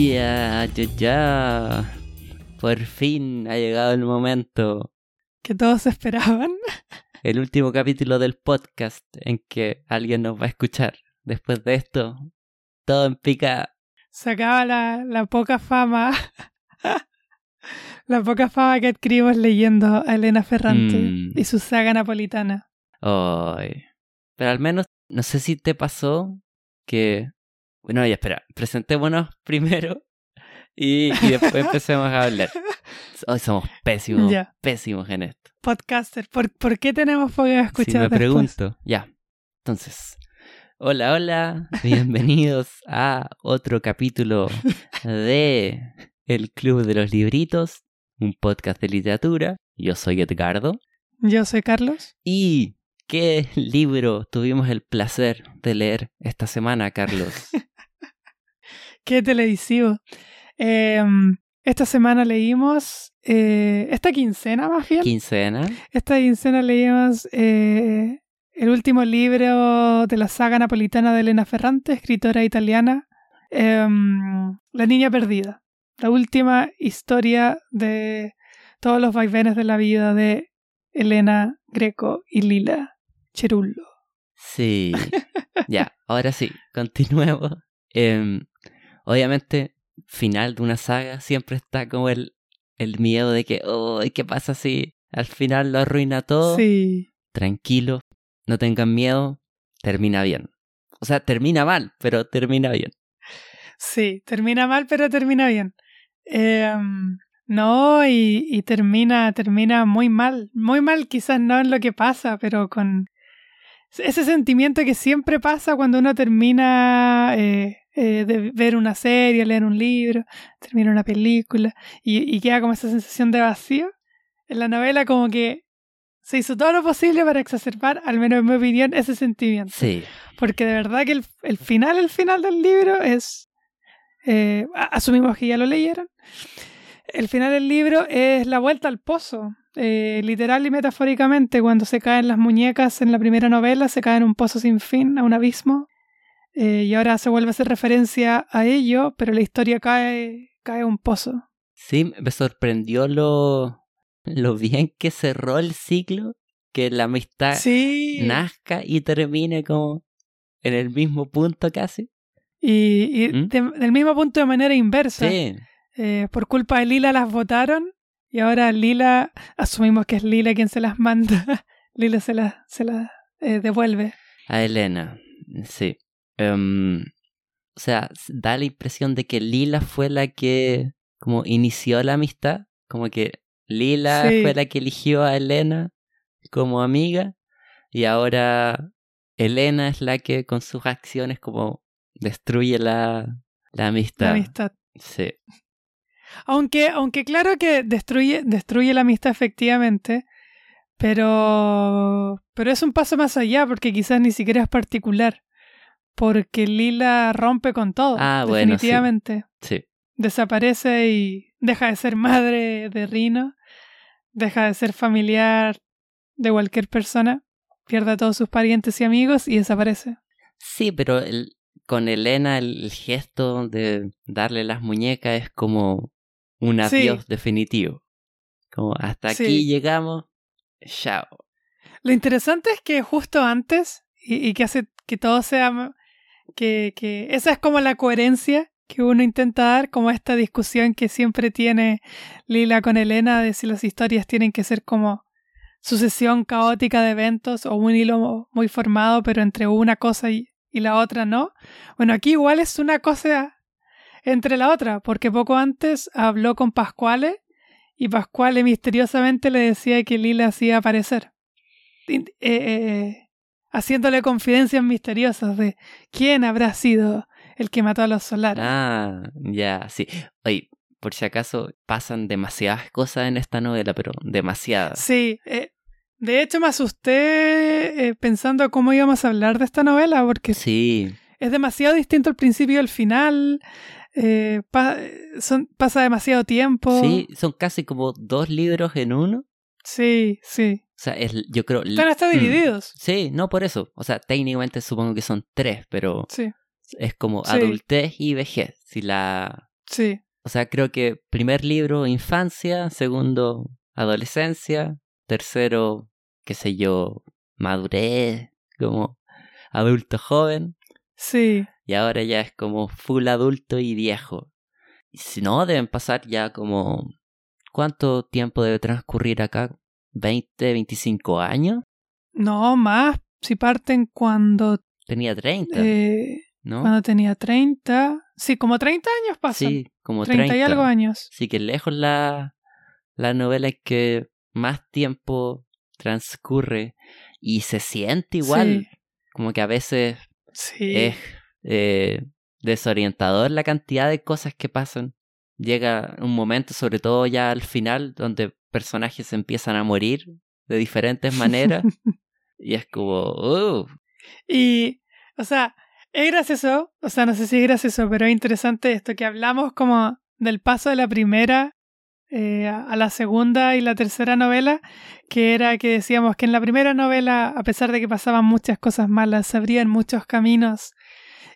Ya, ya, ya. Por fin ha llegado el momento. Que todos esperaban. El último capítulo del podcast en que alguien nos va a escuchar. Después de esto, todo en pica. Se acaba la, la poca fama. la poca fama que adquirimos leyendo a Elena Ferrante Mm. y su saga napolitana. Ay. Pero al menos, no sé si te pasó que... Bueno, ya espera, presentémonos primero y, y después empecemos a hablar. Hoy somos pésimos, Ya. pésimos en esto. Podcaster, ¿por, por qué tenemos poca Si escuchar me después? pregunto, ya. Entonces, hola, hola, bienvenidos a otro capítulo de El Club de los Libritos, un podcast de literatura. Yo soy Edgardo. Yo soy Carlos. ¿Y qué libro tuvimos el placer de leer esta semana, Carlos? Qué televisivo. Eh, esta semana leímos, eh, esta quincena más bien, Quincena. esta quincena leímos eh, el último libro de la saga napolitana de Elena Ferrante, escritora italiana, em, La Niña Perdida. La última historia de todos los vaivenes de la vida de Elena Greco y Lila Cherullo. Sí. ya, ahora sí, continuemos. Em, obviamente, final de una saga siempre está como el, el miedo de que, oh, ¿qué pasa si al final lo arruina todo? Sí, Tranquilo, no tengan miedo, termina bien. O sea, termina mal, pero termina bien. sí, termina mal, pero termina bien. Em, no, y, y termina, termina muy mal. Muy mal quizás no en lo que pasa, pero con ese sentimiento que siempre pasa cuando uno termina eh, eh, de ver una serie, leer un libro, termina una película y, y queda como esa sensación de vacío. En la novela como que se hizo todo lo posible para exacerbar, al menos en mi opinión, ese sentimiento. Sí, Porque de verdad que el, el final, el final del libro es... eh, asumimos que ya lo leyeron. El final del libro es la vuelta al pozo. eh, literal y metafóricamente, cuando se caen las muñecas en la primera novela, se caen en un pozo sin fin, a un abismo. eh, y ahora se vuelve a hacer referencia a ello, pero la historia cae, cae a un pozo. sí, me sorprendió lo, lo bien que cerró el ciclo, que la amistad Sí. nazca y termine como en el mismo punto casi. Y, y ¿Mm? de- del mismo punto de manera inversa. Sí, Eh, por culpa de Lila las votaron y ahora Lila, asumimos que es Lila quien se las manda, Lila se las se las, eh, devuelve. a Elena, sí. Em, o sea, da la impresión de que Lila fue la que como inició la amistad, como que Lila Sí. fue la que eligió a Elena como amiga y ahora Elena es la que con sus acciones como destruye la, la amistad. La amistad. Sí, Aunque, aunque claro que destruye, destruye la amistad efectivamente, pero, pero es un paso más allá porque quizás ni siquiera es particular. Porque Lila rompe con todo. Ah, bueno, sí. definitivamente. sí. Desaparece y deja de ser madre de Rino, deja de ser familiar de cualquier persona, pierde a todos sus parientes y amigos y desaparece. Sí, pero el- con Elena el, el gesto de darle las muñecas es como un Sí. adiós definitivo. Como hasta Sí. aquí llegamos, chao. Lo interesante es que justo antes, y, y que hace que todo sea, que, que esa es como la coherencia que uno intenta dar, como esta discusión que siempre tiene Lila con Elena de si las historias tienen que ser como sucesión caótica de eventos o un hilo muy formado, pero entre una cosa y, y la otra no. Bueno, aquí igual es una cosa entre la otra, porque poco antes habló con Pascuale y Pascuale misteriosamente le decía que Lila hacía aparecer. In- eh, eh, haciéndole confidencias misteriosas de quién habrá sido el que mató a los solares. Ah, ya, sí. Oye, por si acaso pasan demasiadas cosas en esta novela, pero demasiadas. Sí, eh, de hecho me asusté eh, pensando cómo íbamos a hablar de esta novela, porque Sí, es demasiado distinto al principio y al final. eh, pa- son, pasa demasiado tiempo. sí, son casi como dos libros en uno. Sí, sí. O sea, es, yo creo... Están hasta mm, divididos. Sí, no por eso. O sea, técnicamente supongo que son tres, pero Sí, es como Sí. adultez y vejez. Si la... sí. O sea, creo que primer libro, infancia, segundo, adolescencia, tercero, qué sé yo, madurez, como adulto joven, Sí, y ahora ya es como full adulto y viejo. Y si no, deben pasar ya como... ¿Cuánto tiempo debe transcurrir acá? ¿20, 25 años? no más. Si parten cuando, Tenía 30, eh, ¿no? cuando tenía 30. Sí, como 30 años pasan. Sí, como 30, 30. y algo años. Así que lejos la, la novela es que más tiempo transcurre y se siente igual. Sí. Como que a veces Sí. es eh, desorientador la cantidad de cosas que pasan. Llega un momento, sobre todo ya al final, donde personajes empiezan a morir de diferentes maneras. y es como, uh, Y, o sea, es gracioso, o sea, no sé si es gracioso, pero es interesante esto, que hablamos como del paso de la primera eh, a la segunda y la tercera novela, que era que decíamos que en la primera novela, a pesar de que pasaban muchas cosas malas, se abrían muchos caminos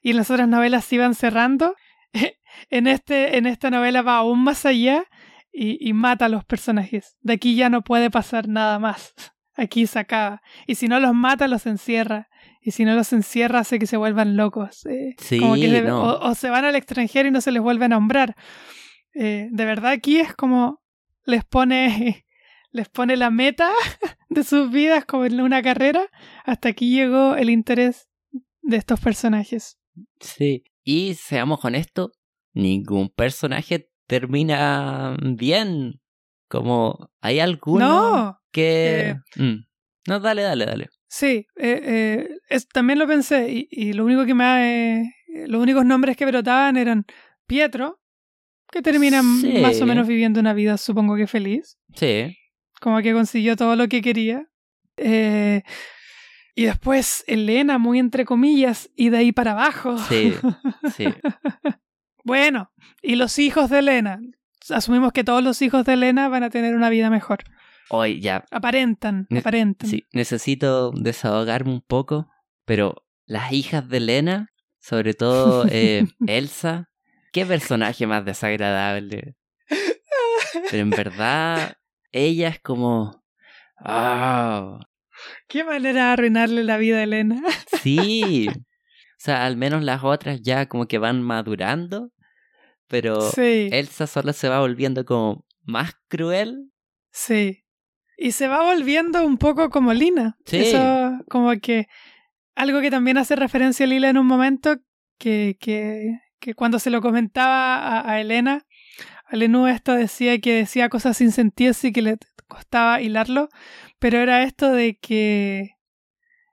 y en las otras novelas se iban cerrando. En, este, en esta novela va aún más allá y, y mata a los personajes. De aquí ya no puede pasar nada más. Aquí se acaba. Y si no los mata, los encierra. Y si no los encierra, hace que se vuelvan locos. eh, Sí, como que de- no. o, o se van al extranjero y no se les vuelve a nombrar. Eh, de verdad, aquí es como les pone, les pone la meta de sus vidas como en una carrera. Hasta aquí llegó el interés de estos personajes. sí. Y seamos honestos, ningún personaje termina bien. Como hay algunos No, que... eh, Mm. No, dale, dale, dale. Sí, eh, eh, es- también lo pensé y, y lo único que me los únicos nombres que brotaban eran Pietro, que termina m- Sí. más o menos viviendo una vida supongo que feliz, Sí. como que consiguió todo lo que quería. Eh, y después Elena, muy entre comillas, y de ahí para abajo. Sí, sí. Bueno, y los hijos de Elena. Asumimos que todos los hijos de Elena van a tener una vida mejor. Hoy ya, Aparentan, Ne- aparentan. sí, necesito desahogarme un poco, pero las hijas de Elena, sobre todo eh, Elsa, qué personaje más desagradable. Pero en verdad, ella es como... ah Qué manera de arruinarle la vida a Elena. sí. O sea, al menos las otras ya como que van madurando, pero Sí. Elsa solo se va volviendo como más cruel. Sí. Y se va volviendo un poco como Lina. Sí. Eso, como que. Algo que también hace referencia a Lila en un momento, que, que, que cuando se lo comentaba a, a Elena, esto decía que decía cosas sin sentido y que le costaba hilarlo, pero era esto de que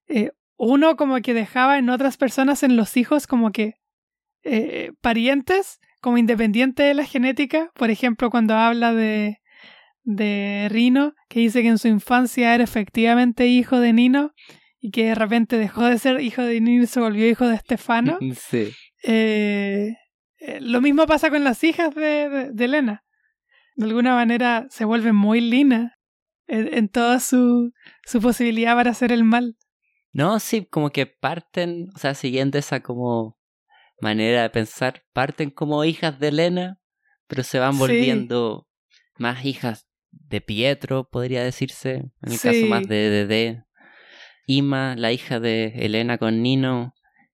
eh, uno como que dejaba en otras personas, en los hijos, como que eh, parientes, como independiente de la genética. Por ejemplo, cuando habla de, de Rino, que dice que en su infancia era efectivamente hijo de Nino y que de repente dejó de ser hijo de Nino y se volvió hijo de Estefano. Sí. Eh, eh, lo mismo pasa con las hijas de, de, de Elena. De alguna manera se vuelven muy Lina en, en toda su, su posibilidad para hacer el mal. No, sí, como que parten, o sea, siguiendo esa como manera de pensar, parten como hijas de Elena, pero se van Sí. volviendo más hijas de Pietro, podría decirse, en el Sí. caso más de Dede. Ima, la hija de Elena con Nino,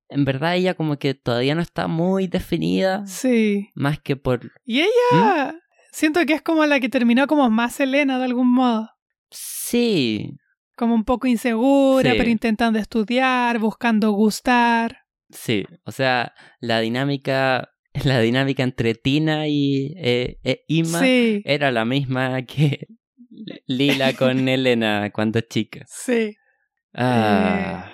en verdad ella como que todavía no está muy definida, Sí. más que por... Y ella, siento que es como la que terminó como más Elena de algún modo. Sí, Como un poco insegura, Sí. pero intentando estudiar, buscando gustar. sí, o sea, la dinámica... La dinámica entre Tina y eh, eh, Ima Sí, era la misma que Lila con Elena cuando chica. sí. Ah,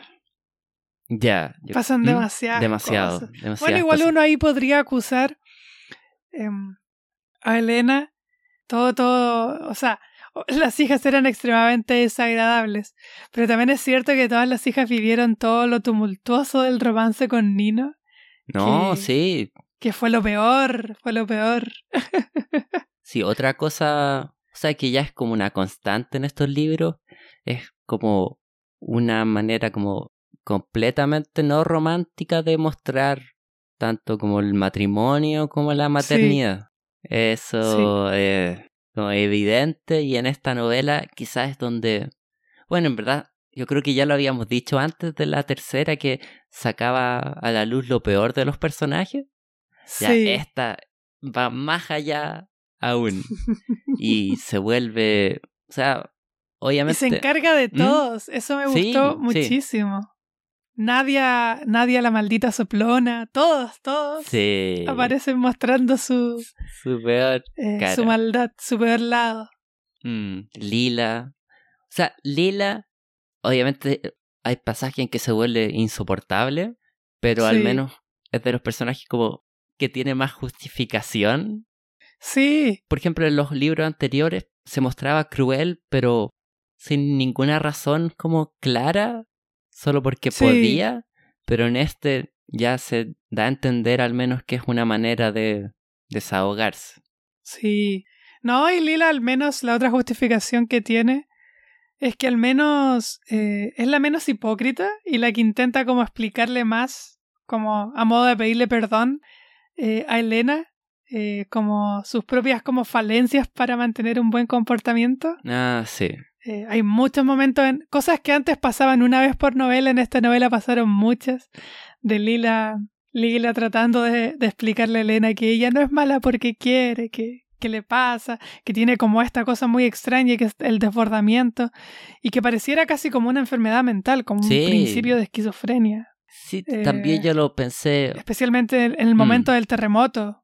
ya. yo- Pasan ¿Mm? demasiadas Demasiado. cosas. demasiadas Bueno, igual cosas. uno ahí podría acusar em, a Elena. Todo, todo. O sea, las hijas eran extremadamente desagradables. Pero también es cierto que todas las hijas vivieron todo lo tumultuoso del romance con Nino. No, que- sí. Que fue lo peor. Fue lo peor. Sí, otra cosa. O cosa que ya es como una constante en estos libros, es como una manera como completamente no romántica de mostrar tanto como el matrimonio como la maternidad. Eso es como evidente y en esta novela quizás es donde, bueno, en verdad yo creo que ya lo habíamos dicho antes de la tercera que sacaba a la luz lo peor de los personajes. Ya esta va más allá aún y se vuelve, o sea, obviamente... Y se encarga de ¿Mm? todos, eso me gustó muchísimo. Nadia, Nadia la maldita soplona, todos, todos sí. aparecen mostrando su, su peor eh, su maldad, su peor lado. Mm, Lila. O sea, Lila, obviamente hay pasajes en que se vuelve insoportable, pero al menos es de los personajes como que tiene más justificación. Sí. Por ejemplo, en los libros anteriores se mostraba cruel, pero sin ninguna razón como clara solo porque podía, pero en este ya se da a entender al menos que es una manera de desahogarse. Sí. No, y Lila al menos la otra justificación que tiene es que al menos eh, es la menos hipócrita y la que intenta como explicarle más, como a modo de pedirle perdón eh, a Elena, eh, como sus propias como falencias para mantener un buen comportamiento. Ah, sí. Eh, hay muchos momentos en cosas que antes pasaban una vez por novela, en esta novela pasaron muchas, de Lila, Lila tratando de, explicarle a Elena que ella no es mala porque quiere, que, que le pasa, que tiene como esta cosa muy extraña que es el desbordamiento y que pareciera casi como una enfermedad mental, como un principio de esquizofrenia. Sí, también eh, yo lo pensé. Especialmente en el momento mm. del terremoto.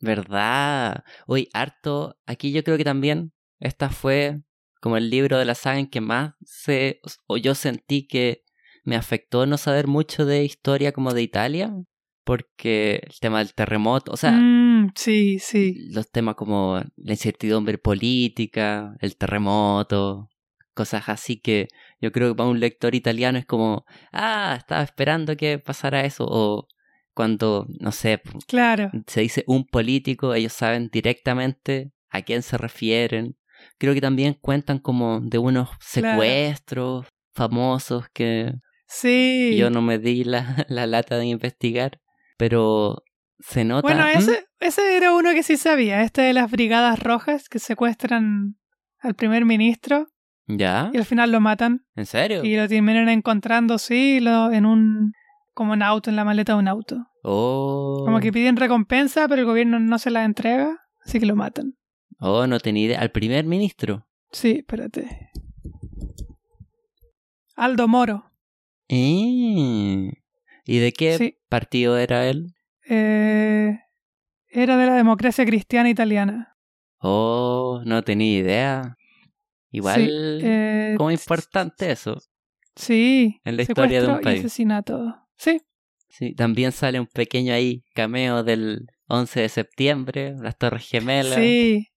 ¿Verdad? Uy, harto. Aquí yo creo que también esta fue como el libro de la saga en que más se, o yo sentí que me afectó no saber mucho de historia como de Italia, porque el tema del terremoto, o sea, mm, sí, sí. Los temas como la incertidumbre política, el terremoto, cosas así que yo creo que para un lector italiano es como, ah, estaba esperando que pasara eso, o cuando, no sé, claro. se dice un político, ellos saben directamente a quién se refieren, creo que también cuentan como de unos secuestros famosos que sí. yo no me di la, la lata de investigar, pero se nota. Bueno, ese, ese era uno que sí sabía, este de las Brigadas Rojas que secuestran al primer ministro. ¿Ya? Y al final lo matan. ¿En serio? Y lo terminan encontrando, sí, lo, en un. como un auto, en la maleta de un auto. Oh. Como que piden recompensa, pero el gobierno no se la entrega, así que lo matan. Oh, no tenía idea. ¿Al primer ministro? Sí, espérate. Aldo Moro. Eh, ¿Y de qué partido era él? Eh, era de la democracia cristiana italiana. Oh, no tenía idea. Igual, eh, como importante eso. Sí. En la historia de un país. Y asesinato. Sí. Sí, también sale un pequeño ahí cameo del 11 de septiembre, las Torres Gemelas. Sí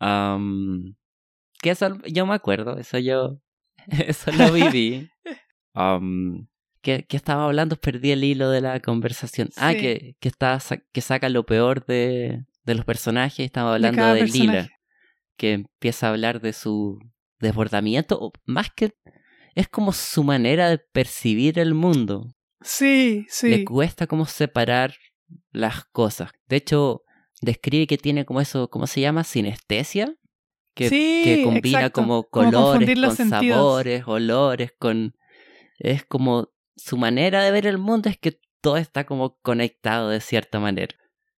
um, que eso yo me acuerdo, eso yo, eso lo viví. Um, ¿qué, estaba hablando? Perdí el hilo de la conversación. Ah, que, que, está, que saca lo peor de, de los personajes. Estaba hablando de, Lila, que empieza a hablar de su desbordamiento, más que es como su manera de percibir el mundo. Sí, sí. Le cuesta como separar las cosas. De hecho, describe que tiene como eso, ¿cómo se llama? Sinestesia. Que, que combina como colores con sabores, olores, con... Es como su manera de ver el mundo es que todo está como conectado de cierta manera.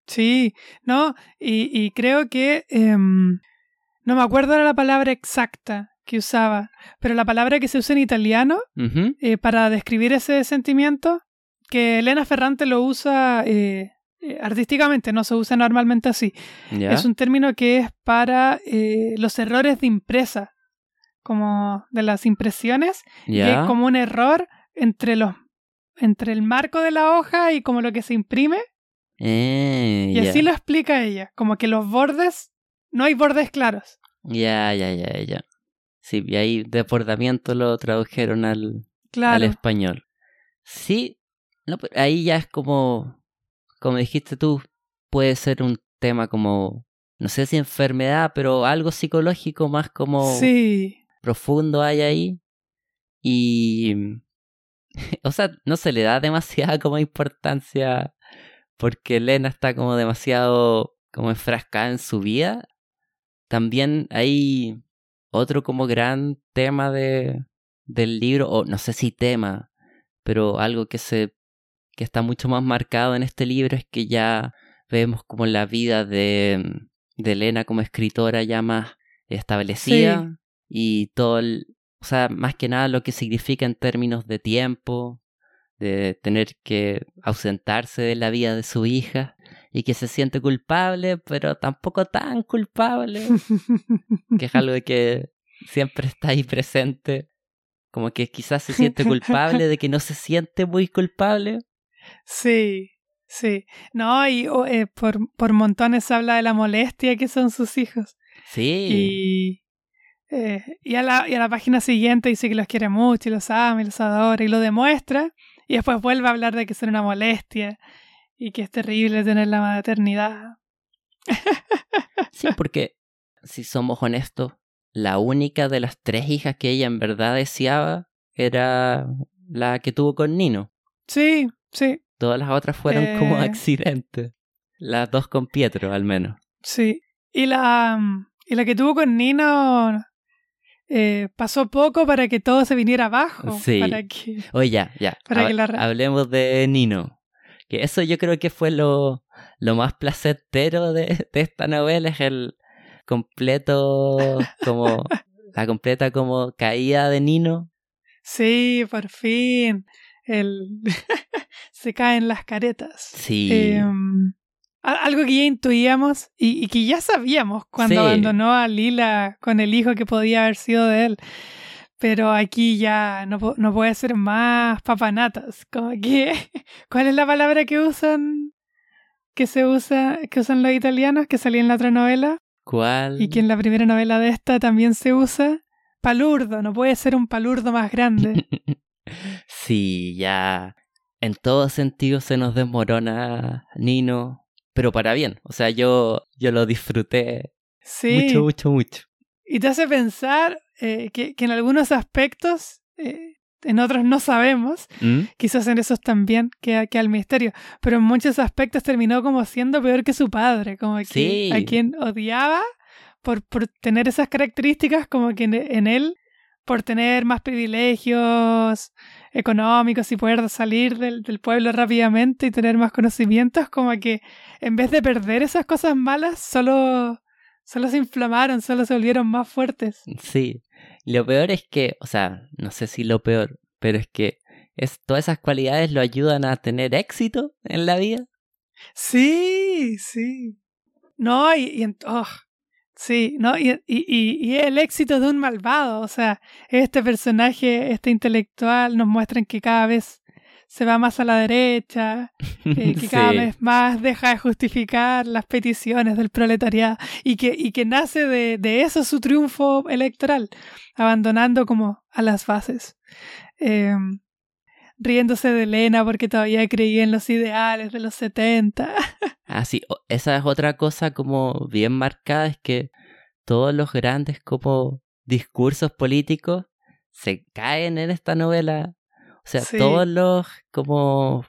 Sí, no, y, y creo que... Em, no me acuerdo de la palabra exacta que usaba, pero la palabra que se usa en italiano eh, para describir ese sentimiento, que Elena Ferrante lo usa eh, eh, artísticamente no se usa normalmente así. Es un término que es para eh, los errores de impresa, como de las impresiones, es como un error entre los entre el marco de la hoja y como lo que se imprime. Eh, y así lo explica ella, como que los bordes, no hay bordes claros. Ya, ya, ya, ya. Sí, y ahí desbordamiento lo tradujeron al, al español. Sí, no, ahí ya es como como dijiste tú, puede ser un tema como no sé si enfermedad, pero algo psicológico más como Sí. profundo hay ahí. Y, o sea, no se le da demasiada como importancia porque Elena está como demasiado como enfrascada en su vida. También hay otro como gran tema de, del libro, o no sé si tema, pero algo que se que está mucho más marcado en este libro es que ya vemos como la vida de, de Elena como escritora ya más establecida y todo el, o sea, más que nada lo que significa en términos de tiempo, de tener que ausentarse de la vida de su hija y que se siente culpable, pero tampoco tan culpable, que es algo de que siempre está ahí presente, como que quizás se siente culpable de que no se siente muy culpable. Sí, sí. No, y oh, eh, por, por montones habla de la molestia que son sus hijos. Sí. Y, eh, y, a la, y a la página siguiente dice que los quiere mucho y los ama y los adora y lo demuestra. Y después vuelve a hablar de que son una molestia y que es terrible tener la maternidad. Sí, porque si somos honestos, la única de las tres hijas que ella en verdad deseaba era la que tuvo con Nino. Sí, sí, Todas las otras fueron como Eh. accidentes. Las dos con Pietro, al menos. sí. Y la, y la que tuvo con Nino eh, pasó poco para que todo se viniera abajo. Sí. Para que... Oye, ya, ya. Para que la Hablemos de Nino. Que eso yo creo que fue lo, lo más placentero de, de esta novela, es el completo, como, la completa como caída de Nino. Sí, por fin. El... se caen las caretas. Sí. Em, algo que ya intuíamos y, y que ya sabíamos cuando Sí. abandonó a Lila con el hijo que podía haber sido de él. Pero aquí ya no, no puede ser más papanatas. Como que, ¿Cuál es la palabra que usan? Que se usa, que usan los italianos, que salía en la otra novela ¿Cuál? y que en la primera novela de esta también se usa. Palurdo, no puede ser un palurdo más grande. Sí, ya. En todo sentido se nos desmorona Nino, pero para bien. O sea, yo, yo lo disfruté Sí. mucho, mucho, mucho. Y te hace pensar eh, que, que en algunos aspectos, eh, en otros no sabemos, ¿Mm? quizás en esos también queda, queda el misterio, pero en muchos aspectos terminó como siendo peor que su padre, como que Sí. a quien odiaba por, por tener esas características, como que en, en él, por tener más privilegios económicos y poder salir del, del pueblo rápidamente y tener más conocimientos, como que en vez de perder esas cosas malas, solo, solo se inflamaron, solo se volvieron más fuertes. Sí. Lo peor es que, o sea, no sé si lo peor, pero es que es, todas esas cualidades lo ayudan a tener éxito en la vida. Sí, sí. No, y, y en- oh, sí, no, y, y, y, el éxito de un malvado, o sea, este personaje, este intelectual, nos muestran que cada vez se va más a la derecha, eh, que cada Sí. vez más deja de justificar las peticiones del proletariado y que, y que nace de, de eso su triunfo electoral, abandonando como a las bases. Eh, riéndose de Elena porque todavía creía en los ideales de los 70. Ah, sí, esa es otra cosa como bien marcada, es que todos los grandes como discursos políticos se caen en esta novela. O sea, Sí. todos los como...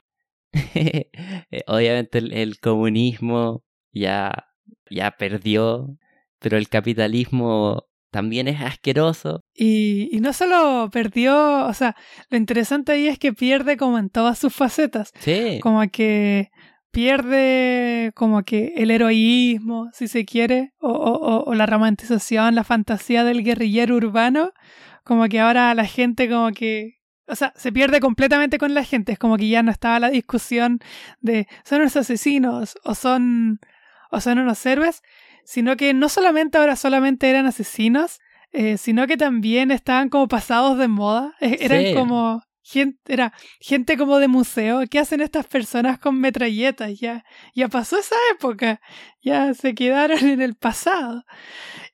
Obviamente el, el comunismo ya, ya perdió, pero el capitalismo también es asqueroso. Y, y no solo perdió, o sea, lo interesante ahí es que pierde como en todas sus facetas, Sí, como que pierde como que el heroísmo, si se quiere, o, o- o- la romantización, la fantasía del guerrillero urbano, como que ahora la gente como que, o sea, se pierde completamente con la gente, es como que ya no estaba la discusión de son unos asesinos o son, o son unos héroes, sino que no solamente ahora solamente eran asesinos, eh, sino que también estaban como pasados de moda, Eh, eran Sí. como gente, era gente como de museo, ¿qué hacen estas personas con metralletas? Ya, ya pasó esa época, ya se quedaron en el pasado.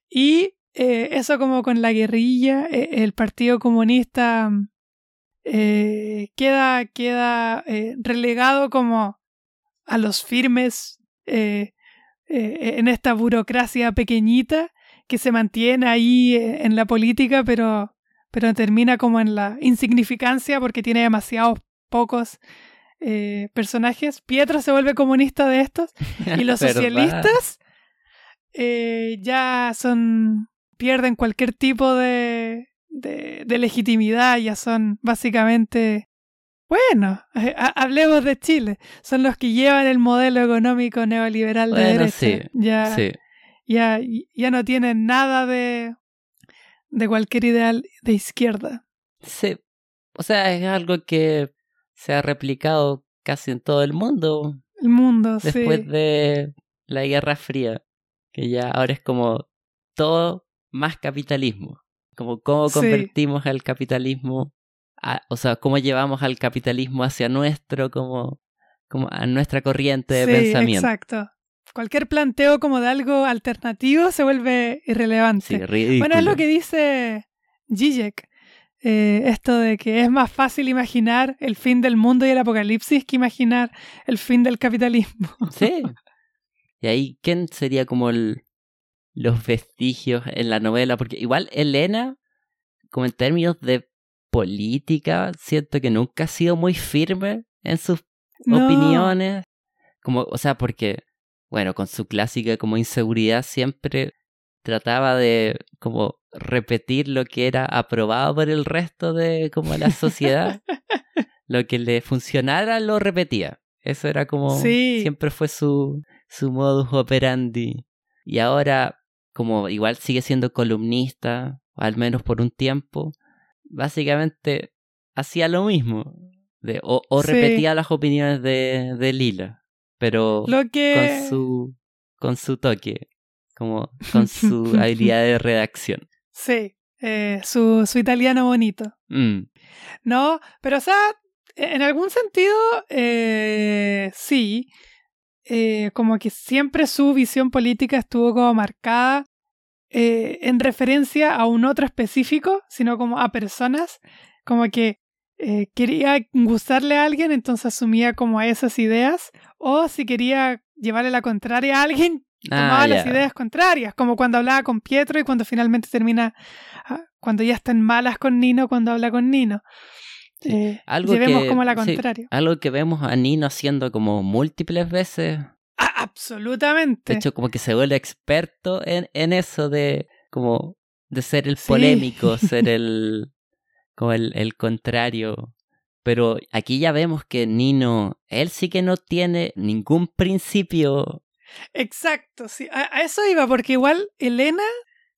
Y eh, eso como con la guerrilla, eh, el Partido Comunista queda, queda relegado como a los firmes eh, eh, en esta burocracia pequeñita que se mantiene ahí eh, en la política, pero, pero termina como en la insignificancia porque tiene demasiados pocos eh, personajes. Pietro se vuelve comunista de estos y los socialistas ya son pierden cualquier tipo de, de, legitimidad, ya son básicamente bueno, hablemos de Chile. Son los que llevan el modelo económico neoliberal de derecha. ya, ya, ya no tienen nada de, de cualquier ideal de izquierda. Sí. O sea, es algo que se ha replicado casi en todo el mundo. El mundo, Después de la Guerra Fría. Que ya ahora es como todo más capitalismo. Como cómo convertimos el capitalismo o sea, cómo llevamos al capitalismo hacia nuestro, como, como a nuestra corriente de sí, pensamiento. Exacto. Cualquier planteo como de algo alternativo se vuelve irrelevante. Sí, bueno, es lo que dice Zizek. Eh, esto de que es más fácil imaginar el fin del mundo y el apocalipsis que imaginar el fin del capitalismo. Sí. Y ahí, ¿quién sería como el, los vestigios en la novela? Porque igual Elena, como en términos de política, siento que nunca ha sido muy firme en sus opiniones. Como, o sea, porque, bueno, con su clásica como inseguridad siempre trataba de como repetir lo que era aprobado por el resto de como la sociedad. lo que le funcionara lo repetía. Eso era como siempre fue su, su modus operandi. Y ahora, como igual sigue siendo columnista, al menos por un tiempo, básicamente hacía lo mismo. De, o, repetía las opiniones de, de Lila, pero con su con su toque, como con su habilidad de redacción. Sí, eh, su, su italiano bonito. Mm. No, pero o sea, en algún sentido, eh, sí. Eh, como que siempre su visión política estuvo como marcada eh, en referencia a un otro específico, sino como a personas, como que eh, quería gustarle a alguien, entonces asumía como a esas ideas, o si quería llevarle la contraria a alguien, tomaba ah, las ideas contrarias, como cuando hablaba con Pietro y cuando finalmente termina, ah, cuando ya están malas con Nino, cuando habla con Nino. Eh, algo llevemos como la contraria. algo que vemos a Nino haciendo como múltiples veces absolutamente. De hecho, como que se vuelve experto en, en eso de como de ser el polémico, ser el como el, el contrario. Pero aquí ya vemos que Nino, él sí que no tiene ningún principio. Exacto, sí. A, eso iba, porque igual Elena,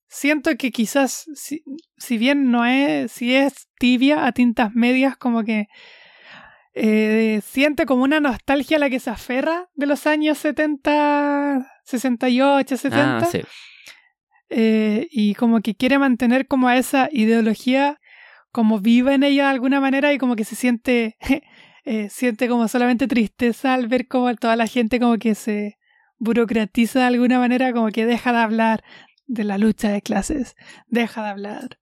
siento que quizás, si, si bien no es, si es tibia a tintas medias, como que eh, siente como una nostalgia a la que se aferra de los años 70, 68, 70. Eh, y como que quiere mantener como a esa ideología como viva en ella de alguna manera y como que se siente, eh, siente como solamente tristeza al ver como toda la gente como que se burocratiza de alguna manera, como que deja de hablar de la lucha de clases, deja de hablar.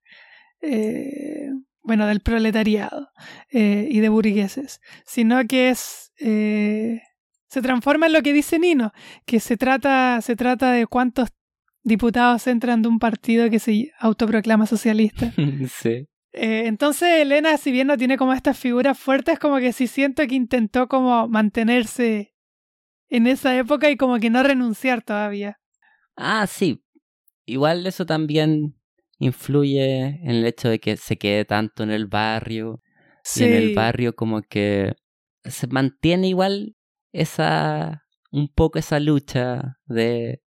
Eh, bueno, del proletariado eh, y de burgueses, sino que es eh, se transforma en lo que dice Nino, que se trata, se trata de cuántos diputados entran de un partido que se autoproclama socialista. sí. Eh, entonces Elena, si bien no tiene como estas figuras fuertes, como que sí siento que intentó como mantenerse en esa época y como que no renunciar todavía. Ah, sí. Igual eso también influye en el hecho de que se quede tanto en el barrio. Y en el barrio como que se mantiene igual esa un poco esa lucha de,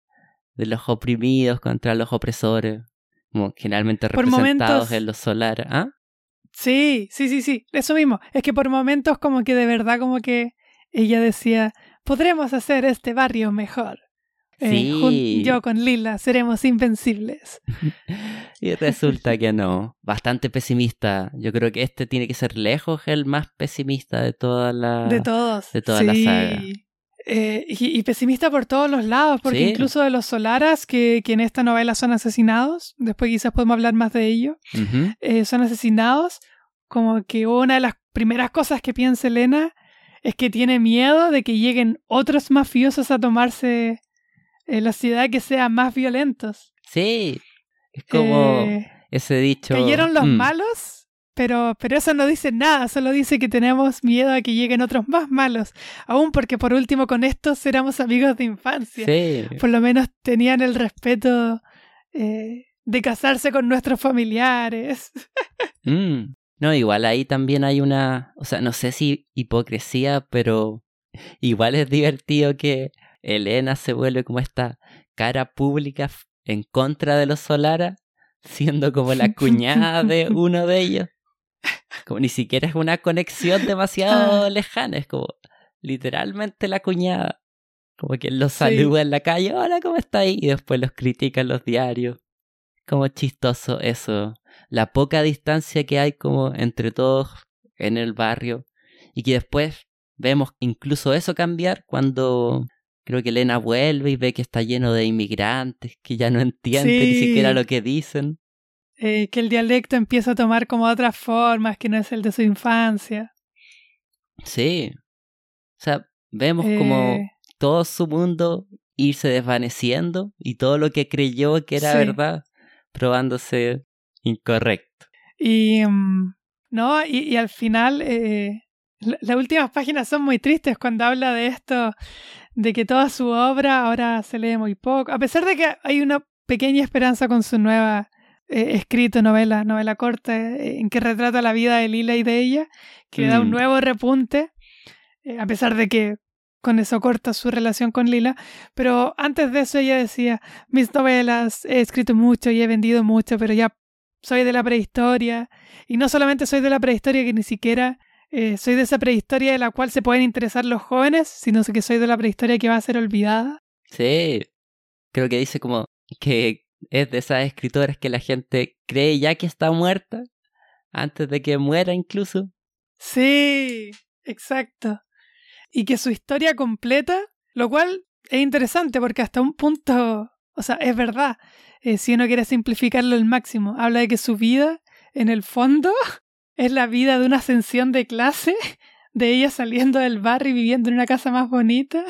de los oprimidos contra los opresores, como generalmente representados en los solares. ¿Ah? Sí, sí, sí, sí, eso mismo. Es que por momentos como que de verdad como que ella decía, podremos hacer este barrio mejor. Eh, sí. yo con Lila seremos invencibles. y resulta que no. Bastante pesimista. Yo creo que este tiene que ser lejos el más pesimista de toda la. De todos. De toda la saga. Eh, y, pesimista por todos los lados, porque incluso de los Solaras, que, que, en esta novela son asesinados, después quizás podemos hablar más de ello, eh, son asesinados, como que una de las primeras cosas que piensa Elena es que tiene miedo de que lleguen otros mafiosos a tomarse en la ciudad que sean más violentos. Sí, es como Eh, ese dicho. cayeron los mm, malos, pero, pero eso no dice nada, solo dice que tenemos miedo a que lleguen otros más malos, aún porque por último con estos éramos amigos de infancia. Sí, Por lo menos tenían el respeto eh, de casarse con nuestros familiares. Mm. No, igual ahí también hay una, o sea, no sé si hipocresía, pero igual es divertido que Elena se vuelve como esta cara pública en contra de los Solara, siendo como la cuñada de uno de ellos. Como ni siquiera es una conexión demasiado Ah. lejana, es como literalmente la cuñada. Como que los Sí. saluda en la calle, hola, ¿cómo está ahí? Y después los critica en los diarios. Como chistoso eso. La poca distancia que hay como entre todos en el barrio. Y que después vemos incluso eso cambiar cuando creo que Elena vuelve y ve que está lleno de inmigrantes, que ya no entiende ni siquiera lo que dicen. Eh, que el dialecto empieza a tomar como otras formas que no es el de su infancia. Sí. O sea, vemos como Eh, todo su mundo irse desvaneciendo y todo lo que creyó que era Sí. verdad probándose incorrecto. Y mm, no, y, y al final eh, la- las últimas páginas son muy tristes cuando habla de esto, de que toda su obra ahora se lee muy poco, a pesar de que hay una pequeña esperanza con su nueva eh, escrito novela, novela corta, eh, en que retrata la vida de Lila y de ella, que le da un Mm. nuevo repunte, eh, a pesar de que con eso corta su relación con Lila, pero antes de eso ella decía, mis novelas he escrito mucho y he vendido mucho, pero ya soy de la prehistoria, y no solamente soy de la prehistoria, que ni siquiera eh, soy de esa prehistoria de la cual se pueden interesar los jóvenes, sino que soy de la prehistoria que va a ser olvidada. Sí. Creo que dice como que es de esas escritoras que la gente cree ya que está muerta antes de que muera incluso. Sí, exacto. Y que su historia completa, lo cual es interesante porque hasta un punto, o sea, es verdad, eh, si uno quiere simplificarlo al máximo, habla de que su vida, en el fondo, es la vida de una ascensión de clase, de ella saliendo del barrio y viviendo en una casa más bonita.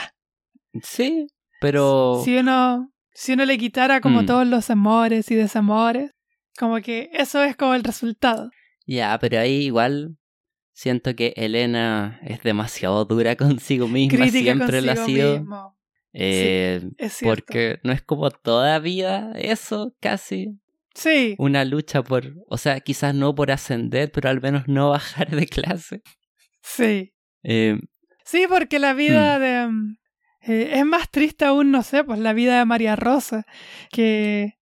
Sí, pero Si uno, si uno le quitara como Mm. todos los amores y desamores, como que eso es como el resultado. ya, pero ahí igual siento que Elena es demasiado dura consigo misma, Crítica siempre lo ha sido. mismo. Eh, Es porque no es como toda vida eso, casi. Sí, Una lucha por, o sea, quizás no por ascender, pero al menos no bajar de clase. sí. Eh, Sí, porque la vida de... mm, eh, es más triste aún, no sé, pues la vida de María Rosa, que,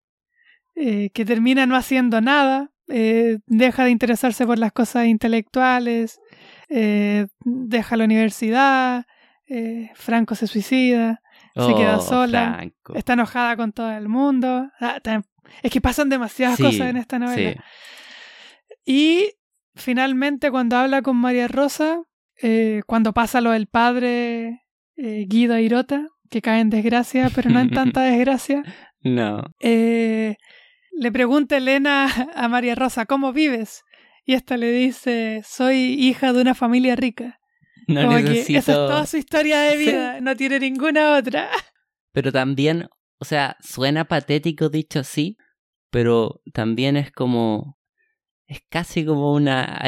eh, que termina no haciendo nada, deja de interesarse por las cosas intelectuales, deja la universidad, Franco se suicida, Se queda oh, sola. Franco. está enojada con todo el mundo. Ah, es que pasan demasiadas Sí, cosas en esta novela. sí. Y finalmente cuando habla con María Rosa, eh, cuando pasa lo del padre eh, Guido Irota, que cae en desgracia, pero no en tanta desgracia, No. eh, le pregunta Elena a María Rosa, ¿cómo vives? Y esta le dice, soy hija de una familia rica. No Como que necesito. esa es toda su historia de Sí. vida, no tiene ninguna otra. Pero también, o sea, suena patético dicho así, pero también es como. Es casi como una,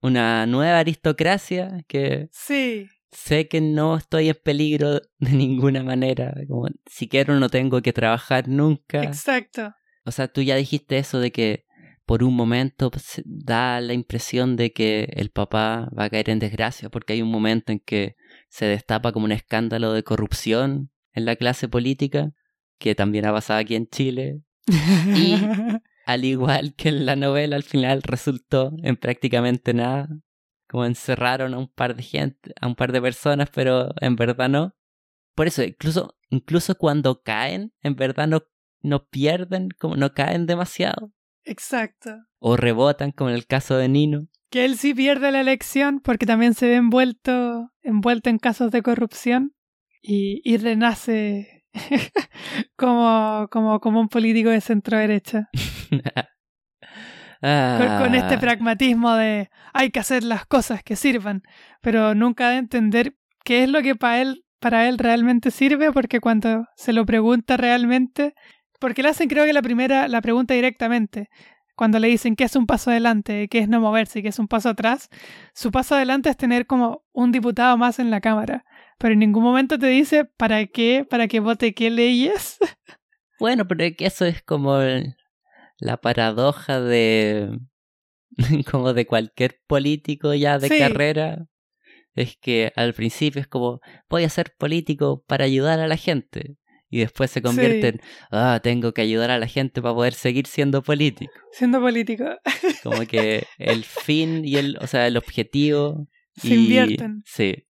una nueva aristocracia que Sí, sé que no estoy en peligro de ninguna manera. Como si quiero no tengo que trabajar nunca. exacto. O sea, tú ya dijiste eso de que por un momento pues, da la impresión de que el papá va a caer en desgracia, porque hay un momento en que se destapa como un escándalo de corrupción en la clase política, que también ha pasado aquí en Chile, Y- al igual que en la novela al final resultó en prácticamente nada. Como encerraron a un par de gente, a un par de personas, pero en verdad no. Por eso, incluso, incluso cuando caen, en verdad no, no pierden, como no caen demasiado. exacto. O rebotan, como en el caso de Nino. Que él sí pierde la elección porque también se ve envuelto, envuelto en casos de corrupción y, y renace como, como, como un político de centro derecha. Con, con este Ah, pragmatismo de hay que hacer las cosas que sirvan, pero nunca de entender qué es lo que para él para él realmente sirve, porque cuando se lo pregunta realmente, porque le hacen creo que la primera, la pregunta directamente, cuando le dicen qué es un paso adelante, qué es no moverse, qué es un paso atrás, su paso adelante es tener como un diputado más en la Cámara, pero en ningún momento te dice para qué, para que vote qué leyes. Bueno, pero es que eso es como la paradoja de como de cualquier político ya de carrera es que al principio es como voy a ser político para ayudar a la gente y después se convierte en ah tengo que ayudar a la gente para poder seguir siendo político siendo político. Como que el fin y el o sea el objetivo se invierten. sí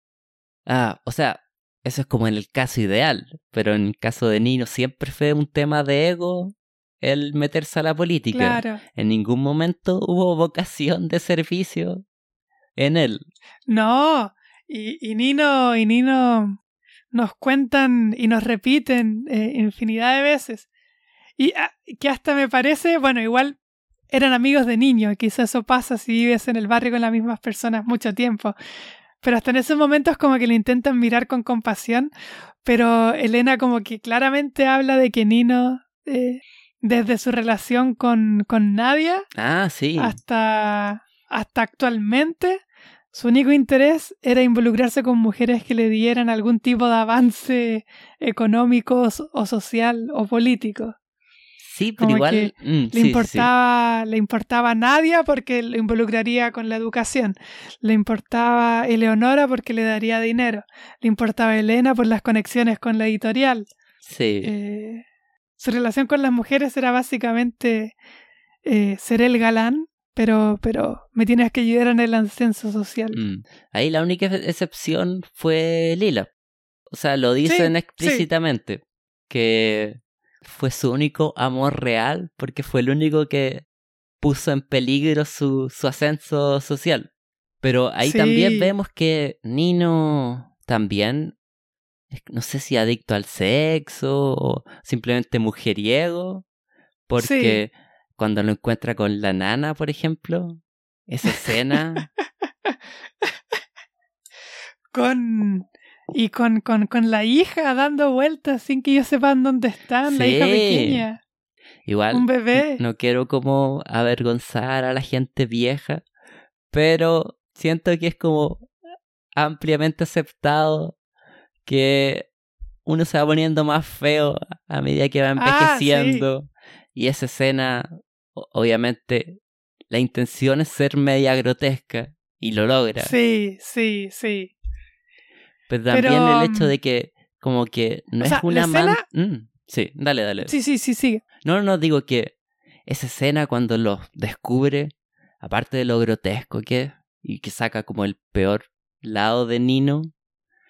ah o sea eso es como en el caso ideal pero en el caso de Nino siempre fue un tema de ego el meterse a la política claro. en ningún momento hubo vocación de servicio en él no y, y Nino y Nino nos cuentan y nos repiten eh, infinidad de veces. Y ah, que hasta me parece, bueno, igual eran amigos de niño, quizás eso pasa si vives en el barrio con las mismas personas mucho tiempo. Pero hasta en esos momentos como que le intentan mirar con compasión, pero Elena como que claramente habla de que Nino, eh, desde su relación con, con Nadia, ah, sí. hasta, hasta actualmente, su único interés era involucrarse con mujeres que le dieran algún tipo de avance económico o social o político. Sí, pero igual mm, le importaba, le importaba a Nadia porque lo involucraría con la educación. Le importaba Eleonora porque le daría dinero. Le importaba Elena por las conexiones con la editorial. Sí. Eh, su relación con las mujeres era básicamente eh, ser el galán pero, pero me tienes que ayudar en el ascenso social. Mm. Ahí la única excepción fue Lila. O sea, lo dicen explícitamente. Que fue su único amor real porque fue el único que puso en peligro su, su ascenso social. Pero ahí también vemos que Nino también, no sé si adicto al sexo o simplemente mujeriego, porque cuando lo encuentra con la nana, por ejemplo. Esa escena. con. Y con, con, con, la hija dando vueltas sin que ellos sepan dónde están, la hija pequeña. Igual. Un bebé. No quiero como avergonzar a la gente vieja, pero siento que es como ampliamente aceptado que uno se va poniendo más feo a medida que va ah, envejeciendo. Y esa escena obviamente la intención es ser media grotesca y lo logra. Sí, sí, sí. Pero también el hecho de que como que no es una man... Mm, sí, dale, dale. Sí, sí, sí, sí. No, no, digo que esa escena cuando lo descubre, aparte de lo grotesco que es, y que saca como el peor lado de Nino,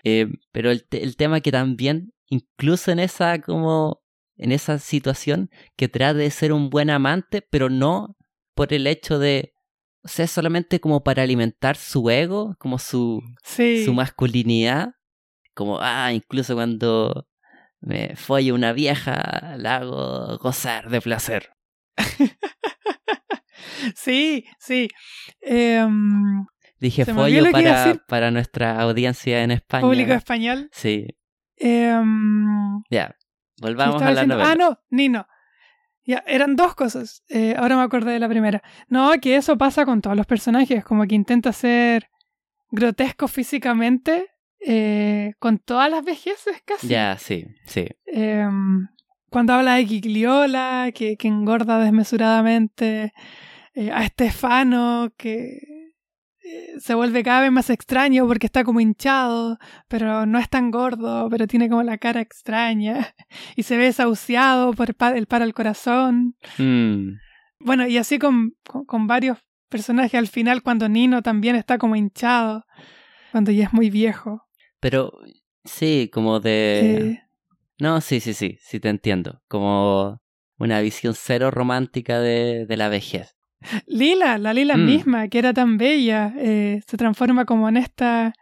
eh, pero el, el tema que también, incluso en esa como en esa situación que trata de ser un buen amante, pero no por el hecho de, o sea, solamente como para alimentar su ego, como su, su masculinidad, como, ah, incluso cuando me folle una vieja, la hago gozar de placer. sí, sí. Em, Dije follo para, para nuestra audiencia en España. ¿Público español? Sí. Em, ya. Volvamos a la novela. Ah, no, Nino. Ya, eran dos cosas. Eh, ahora me acordé de la primera. No, que eso pasa con todos los personajes, como que intenta ser grotesco físicamente eh, con todas las vejeces casi. Ya, sí, sí. Em, cuando habla de Gigliola, que, que engorda desmesuradamente, eh, a Estefano, que se vuelve cada vez más extraño porque está como hinchado, pero no es tan gordo, pero tiene como la cara extraña y se ve desahuciado por el para al corazón. Mm. Bueno, y así con, con, varios personajes al final cuando Nino también está como hinchado, cuando ya es muy viejo. Pero sí, como de... Eh. No, sí, sí, sí, sí te entiendo. Como una visión cero romántica de, de la vejez. Lila, la Lila mm. misma, que era tan bella, eh, se transforma como en esta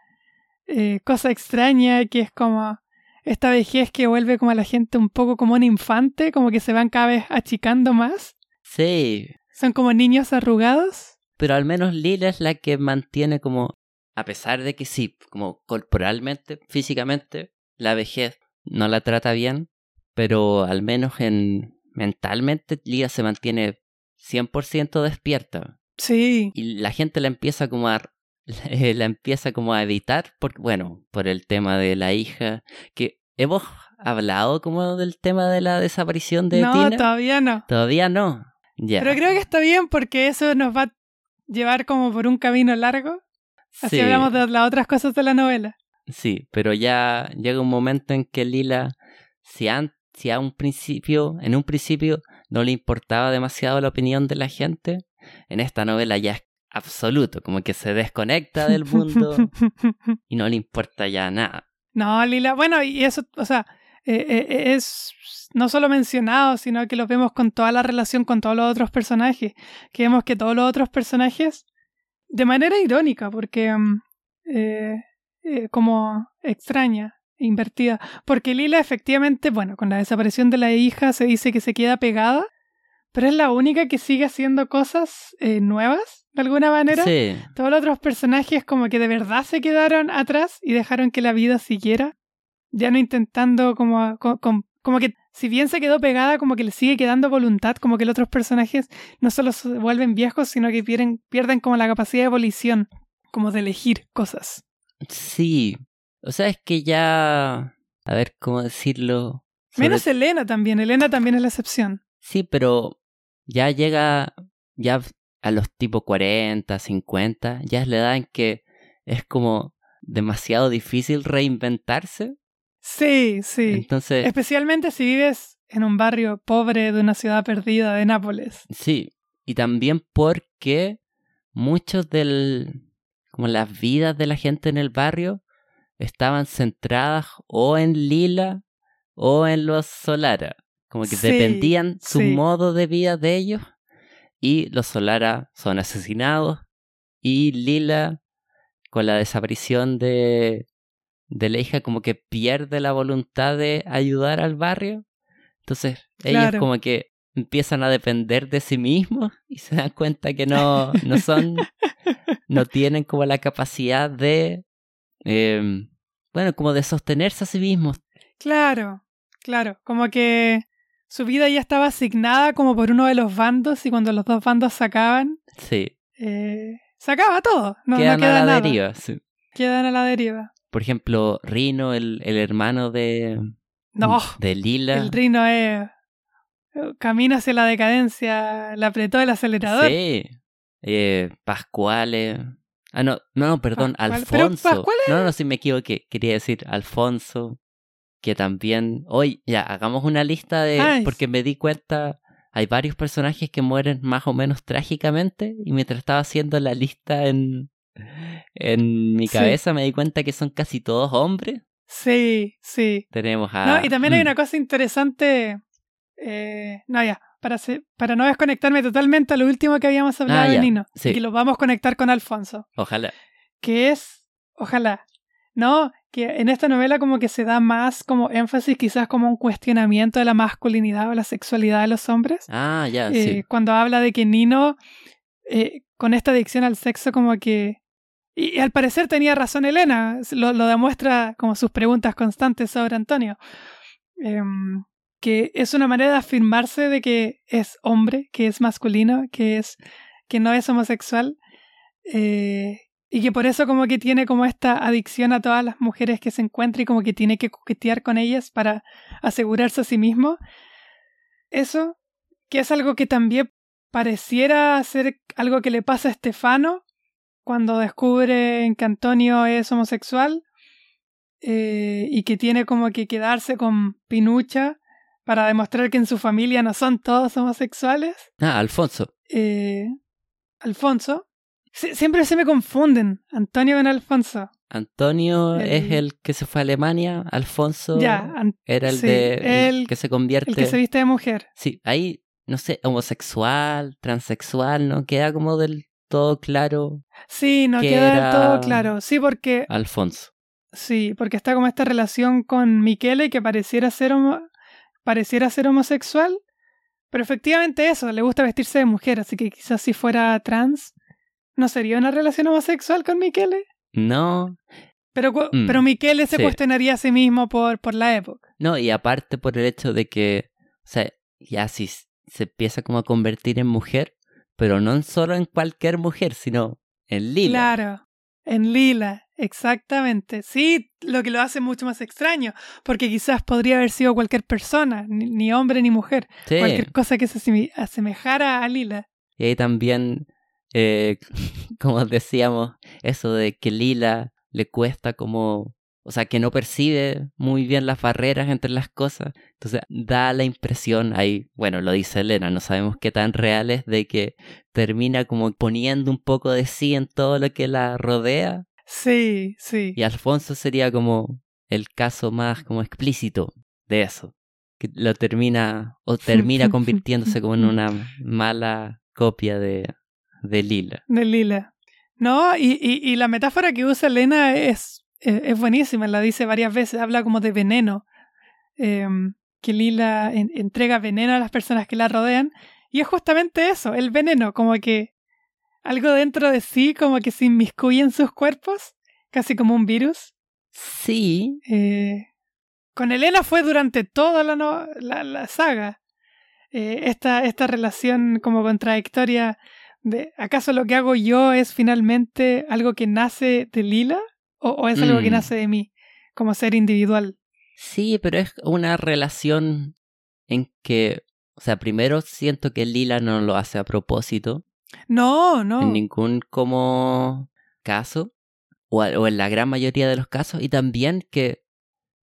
eh, cosa extraña que es como esta vejez que vuelve como a la gente un poco como un infante, como que se van cada vez achicando más. Sí. Son como niños arrugados. Pero al menos Lila es la que mantiene como, a pesar de que sí, como corporalmente, físicamente, la vejez no la trata bien, pero al menos en mentalmente Lila se mantiene 100% despierta. Sí. Y la gente la empieza como a la empieza como a evitar por bueno, por el tema de la hija que hemos hablado como del tema de la desaparición de no, Tina. todavía no. Todavía no. Ya. Pero creo que está bien porque eso nos va a llevar como por un camino largo. Así Sí. hablamos de las otras cosas de la novela. Sí, pero ya llega un momento en que Lila, si, an- si a un principio, en un principio no le importaba demasiado la opinión de la gente, en esta novela ya es absoluto, como que se desconecta del mundo y no le importa ya nada. no, Lila, bueno, y eso, o sea, eh, eh, es no solo mencionado, sino que lo vemos con toda la relación con todos los otros personajes. Que vemos que todos los otros personajes, de manera irónica, porque mm, eh, eh, como extraña, invertida, porque Lila efectivamente, bueno, con la desaparición de la hija se dice que se queda pegada, pero es la única que sigue haciendo cosas eh, nuevas, de alguna manera. Sí, Todos los otros personajes como que de verdad se quedaron atrás y dejaron que la vida siguiera, ya no intentando como, co- com- como que si bien se quedó pegada, como que le sigue quedando voluntad, como que los otros personajes no solo se vuelven viejos, sino que pierden, pierden como la capacidad de evolución, como de elegir cosas. sí. O sea, es que ya... A ver, ¿cómo decirlo? Sobre- Menos Elena también, Elena también es la excepción. Sí, pero ya llega, ya a los tipo 40, 50, ya es la edad en que es como demasiado difícil reinventarse. Sí, sí. Entonces, Especialmente si vives en un barrio pobre de una ciudad perdida de Nápoles. sí, y también porque muchos del, como las vidas de la gente en el barrio estaban centradas o en Lila o en los Solara. Como que Sí, dependían su sí. modo de vida de ellos. Y los Solara son asesinados. Y Lila, con la desaparición de, de la hija, como que pierde la voluntad de ayudar al barrio. Entonces, ellos Claro. como que empiezan a depender de sí mismos y se dan cuenta que no, no son, no tienen como la capacidad de, eh, bueno, como de sostenerse a sí mismos. Claro, claro, como que su vida ya estaba asignada como por uno de los bandos y cuando los dos bandos sacaban, Sí, eh, se acaba todo, no, no quedan queda a la nada, deriva. sí. quedan a la deriva. Por ejemplo, Rino, el, el hermano de, No, de Lila. el Rino es camina hacia la decadencia, le apretó el acelerador. Sí. Eh, Pascuale. Ah, no, no, no, perdón, pero Alfonso. Pascuale- No, no, sí me equivoqué. Quería decir Alfonso. Que también. Hoy, ya, hagamos una lista de. Ay. Porque me di cuenta. Hay varios personajes que mueren más o menos trágicamente. Y mientras estaba haciendo la lista en. En mi Sí. cabeza me di cuenta que son casi todos hombres. Sí, sí. Tenemos a. No, y también hay mm, una cosa interesante. eh, no, ya, para, se- para no desconectarme totalmente a lo último que habíamos hablado Ah, de ya, Nino, sí. y que lo vamos a conectar con Alfonso. Ojalá. que es, ojalá, ¿no? Que en esta novela como que se da más como énfasis quizás como un cuestionamiento de la masculinidad o la sexualidad de los hombres. Ah, ya, Eh, sí. Cuando habla de que Nino, eh, con esta adicción al sexo como que... Y, y al parecer tenía razón Elena, lo, lo demuestra como sus preguntas constantes sobre Antonio. Em, que es una manera de afirmarse de que es hombre, que es masculino, que es que no es homosexual. eh, y que por eso como que tiene como esta adicción a todas las mujeres que se encuentra y como que tiene que coquetear con ellas para asegurarse a sí mismo. Eso, que es algo que también pareciera ser algo que le pasa a Estefano cuando descubre que Antonio es homosexual eh, y que tiene como que quedarse con Pinucha para demostrar que en su familia no son todos homosexuales. Ah, Alfonso. Eh, Alfonso. Sie- siempre se me confunden Antonio con Alfonso. Antonio El- es el que se fue a Alemania, Alfonso Ya, an- era el sí, de el el- que se convierte. el que se viste de mujer. Sí, ahí no sé, homosexual, transexual, no queda como del todo claro Sí, no Que queda del todo claro. Sí, porque Alfonso. Sí, porque está como esta relación con Michele que pareciera ser homo- pareciera ser homosexual, pero efectivamente eso, le gusta vestirse de mujer, así que quizás si fuera trans, no sería una relación homosexual con Michele. No, Pero, Mm, pero Miquel se sí. cuestionaría a sí mismo por, por la época. No, y aparte por el hecho de que, o sea, ya si se empieza como a convertir en mujer, pero no solo en cualquier mujer, sino en Lila. Claro, en lila, exactamente. Sí, lo que lo hace mucho más extraño, porque quizás podría haber sido cualquier persona, ni, hombre ni mujer, Sí. cualquier cosa que se asemejara a lila. Y ahí también, eh, como decíamos, eso de que Lila le cuesta como, o sea, que no percibe muy bien las barreras entre las cosas. Entonces da la impresión, ahí, bueno, lo dice Elena, no sabemos qué tan real es, de que termina como poniendo un poco de sí en todo lo que la rodea. Sí, sí. Y Alfonso sería como el caso más como explícito de eso. Que lo termina, o termina convirtiéndose como en una mala copia de, de Lila. De lila. No, y, y, y la metáfora que usa Elena es, es, es buenísima, la dice varias veces, habla como de veneno, em, que Lila en- entrega veneno a las personas que la rodean, y es justamente eso, el veneno, como que algo dentro de sí, como que se inmiscuye en sus cuerpos, casi como un virus. Sí, Eh, con Elena fue durante toda la, no- la, la saga. Eh, esta, esta relación como contradictoria de ¿acaso lo que hago yo es finalmente algo que nace de Lila? ¿O, o es algo que Mm. nace de mí como ser individual? sí, pero es una relación en que, o sea, primero siento que Lila no lo hace a propósito, No, no. en ningún como caso, o, o en la gran mayoría de los casos, y también que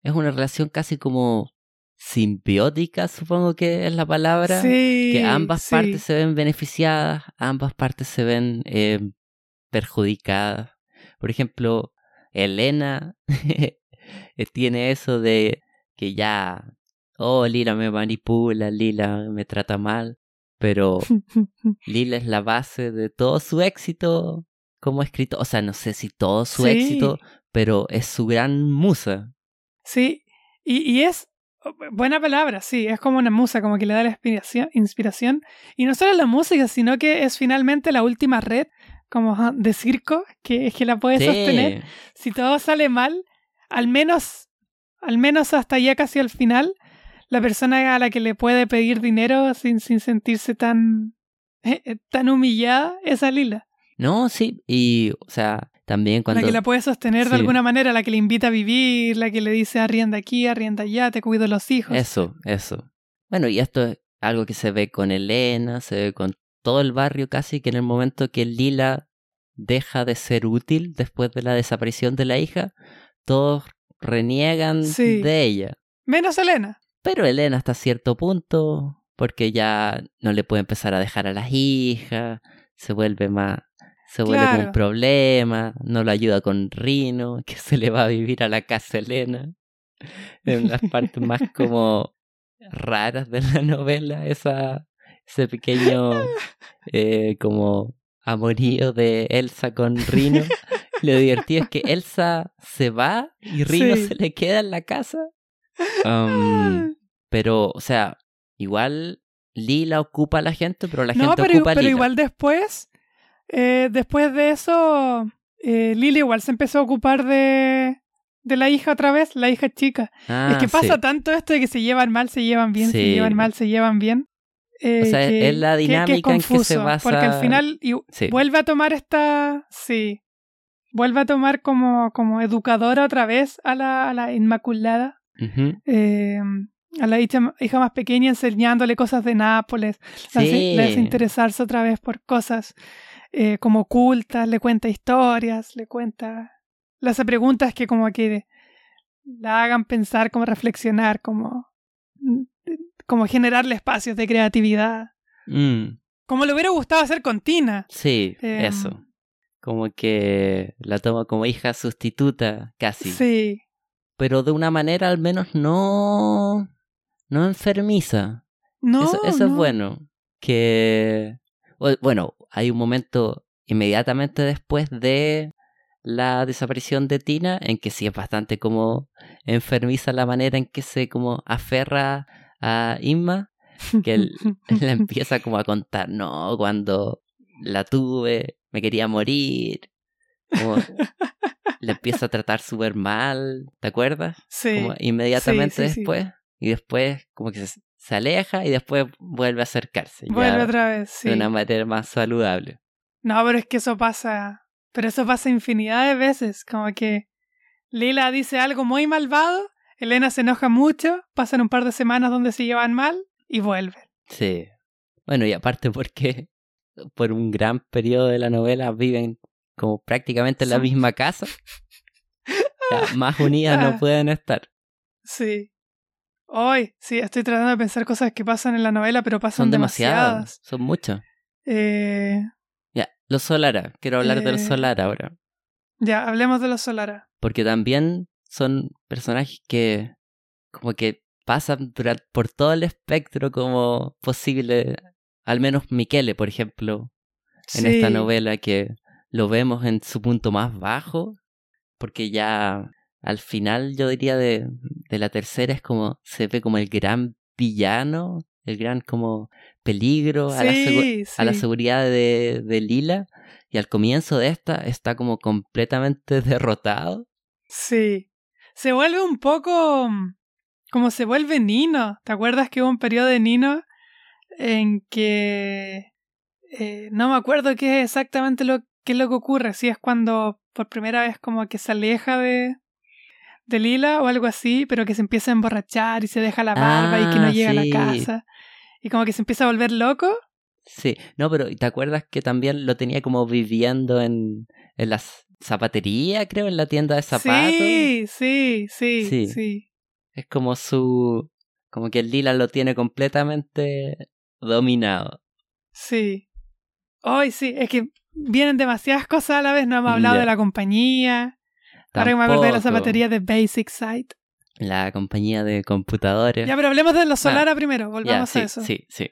es una relación casi como simbiótica, supongo que es la palabra. sí, que ambas sí. partes se ven beneficiadas, ambas partes se ven eh, perjudicadas. Por ejemplo, Elena eh, tiene eso de que ya, oh, Lila me manipula, Lila me trata mal, pero Lila es la base de todo su éxito como escritor. O sea, no sé si todo su Sí. éxito, pero es su gran musa. Sí, y, y es buena palabra, sí, es como una musa, como que le da la inspiración, inspiración. Y no solo la música, sino que es finalmente la última red como de circo que, que la puede Sí. sostener. Si todo sale mal, al menos, al menos hasta ya casi al final, la persona a la que le puede pedir dinero sin, sin sentirse tan, eh, tan humillada es a Lila. No, sí, y, o sea, también cuando... La que la puede sostener Sí. de alguna manera, la que le invita a vivir, la que le dice arrienda aquí, arrienda allá, te cuido los hijos. Eso, eso. Bueno, y esto es algo que se ve con Elena, se ve con todo el barrio casi, que en el momento que Lila deja de ser útil después de la desaparición de la hija, todos reniegan Sí. de ella. Menos Elena. Pero Elena hasta cierto punto, porque ya no le puede empezar a dejar a las hijas, se vuelve más... Se vuelve Claro. un problema, no lo ayuda con Rino, que se le va a vivir a la casa Elena. En las partes más como raras de la novela, esa, ese pequeño eh, como amorío de Elsa con Rino. Lo divertido es que Elsa se va y Rino Sí. se le queda en la casa. Um, pero, o sea, igual Lila ocupa a la gente, pero la no, gente pero, ocupa pero Lila. igual después, eh, después de eso, eh, Lili igual se empezó a ocupar de, de la hija otra vez, la hija chica. Ah, es que pasa sí. tanto esto de que se llevan mal, se llevan bien, se llevan mal, se llevan bien. eh, O sea, que- es la que- que dinámica en que se basa- Porque al final y- Sí. vuelve a tomar esta. Sí. Vuelve a tomar como, como educadora otra vez a la, a la Inmaculada. Eh, a la hija, hija más pequeña enseñándole cosas de Nápoles. Sí. le hace interesarse otra vez por cosas eh, como ocultas, le cuenta historias, le cuenta. Le hace preguntas que como que la hagan pensar, como reflexionar, como. como generarle espacios de creatividad. Mm, Como le hubiera gustado hacer con Tina. sí, Em. eso. Como que la toma como hija sustituta, casi. Sí. Pero de una manera al menos no. no enfermiza. No, eso eso es no. bueno. Que. Bueno, hay un momento inmediatamente después de la desaparición de Tina en que sí es bastante como enfermiza la manera en que se como aferra a Inma que él, la empieza como a contar, no, cuando la tuve, me quería morir, Como le empieza a tratar súper mal, ¿te acuerdas? Sí. Como inmediatamente Sí, sí, sí. después. Y después como que se, se aleja y después vuelve a acercarse. Vuelve otra vez, sí. De una manera más saludable. No, pero es que eso pasa. Pero eso pasa infinidad de veces. Como que Lila dice algo muy malvado, Elena se enoja mucho, pasan un par de semanas donde se llevan mal y vuelven. Sí. Bueno, y aparte porque por un gran periodo de la novela viven como prácticamente en la misma casa. Ya, más unidas Ah. no pueden estar. Sí. Hoy, sí, estoy tratando de pensar cosas que pasan en la novela, pero pasan Son demasiadas. demasiadas. Son muchas. Eh, Ya, los Solara. Quiero hablar de los Eh. Solara ahora. ya, hablemos de los Solara. Porque también son personajes que como que pasan por todo el espectro como posible. Al menos Michele, por ejemplo, en esta novela que lo vemos en su punto más bajo, porque ya al final yo diría de, de la tercera es como se ve como el gran villano, el gran como peligro a, la, Sí, a la seguridad de, de Lila y al comienzo de esta está como completamente derrotado. Sí. Se vuelve un poco como se vuelve Nino. ¿Te acuerdas que hubo un periodo de Nino en que eh, no me acuerdo qué es exactamente lo qué es lo que ocurre? Si es cuando por primera vez como que se aleja de de Lila o algo así, pero que se empieza a emborrachar y se deja la barba y que no Ah, llega sí. a la casa. Y como que se empieza a volver loco. Sí, no, pero ¿te acuerdas que también lo tenía como viviendo en, en la zapatería, creo, en la tienda de zapatos? Sí, sí, sí, Sí. sí. Es como su. Como que el Lila lo tiene completamente dominado. Sí. Hoy sí, es que vienen demasiadas cosas a la vez. No hemos hablado Ya. de la compañía. Ahora que me acordé de la zapatería de Basic Site. La compañía de computadores. Ya, pero hablemos de los Ah, Solara primero. Ya, Volvamos sí, a eso. sí, sí.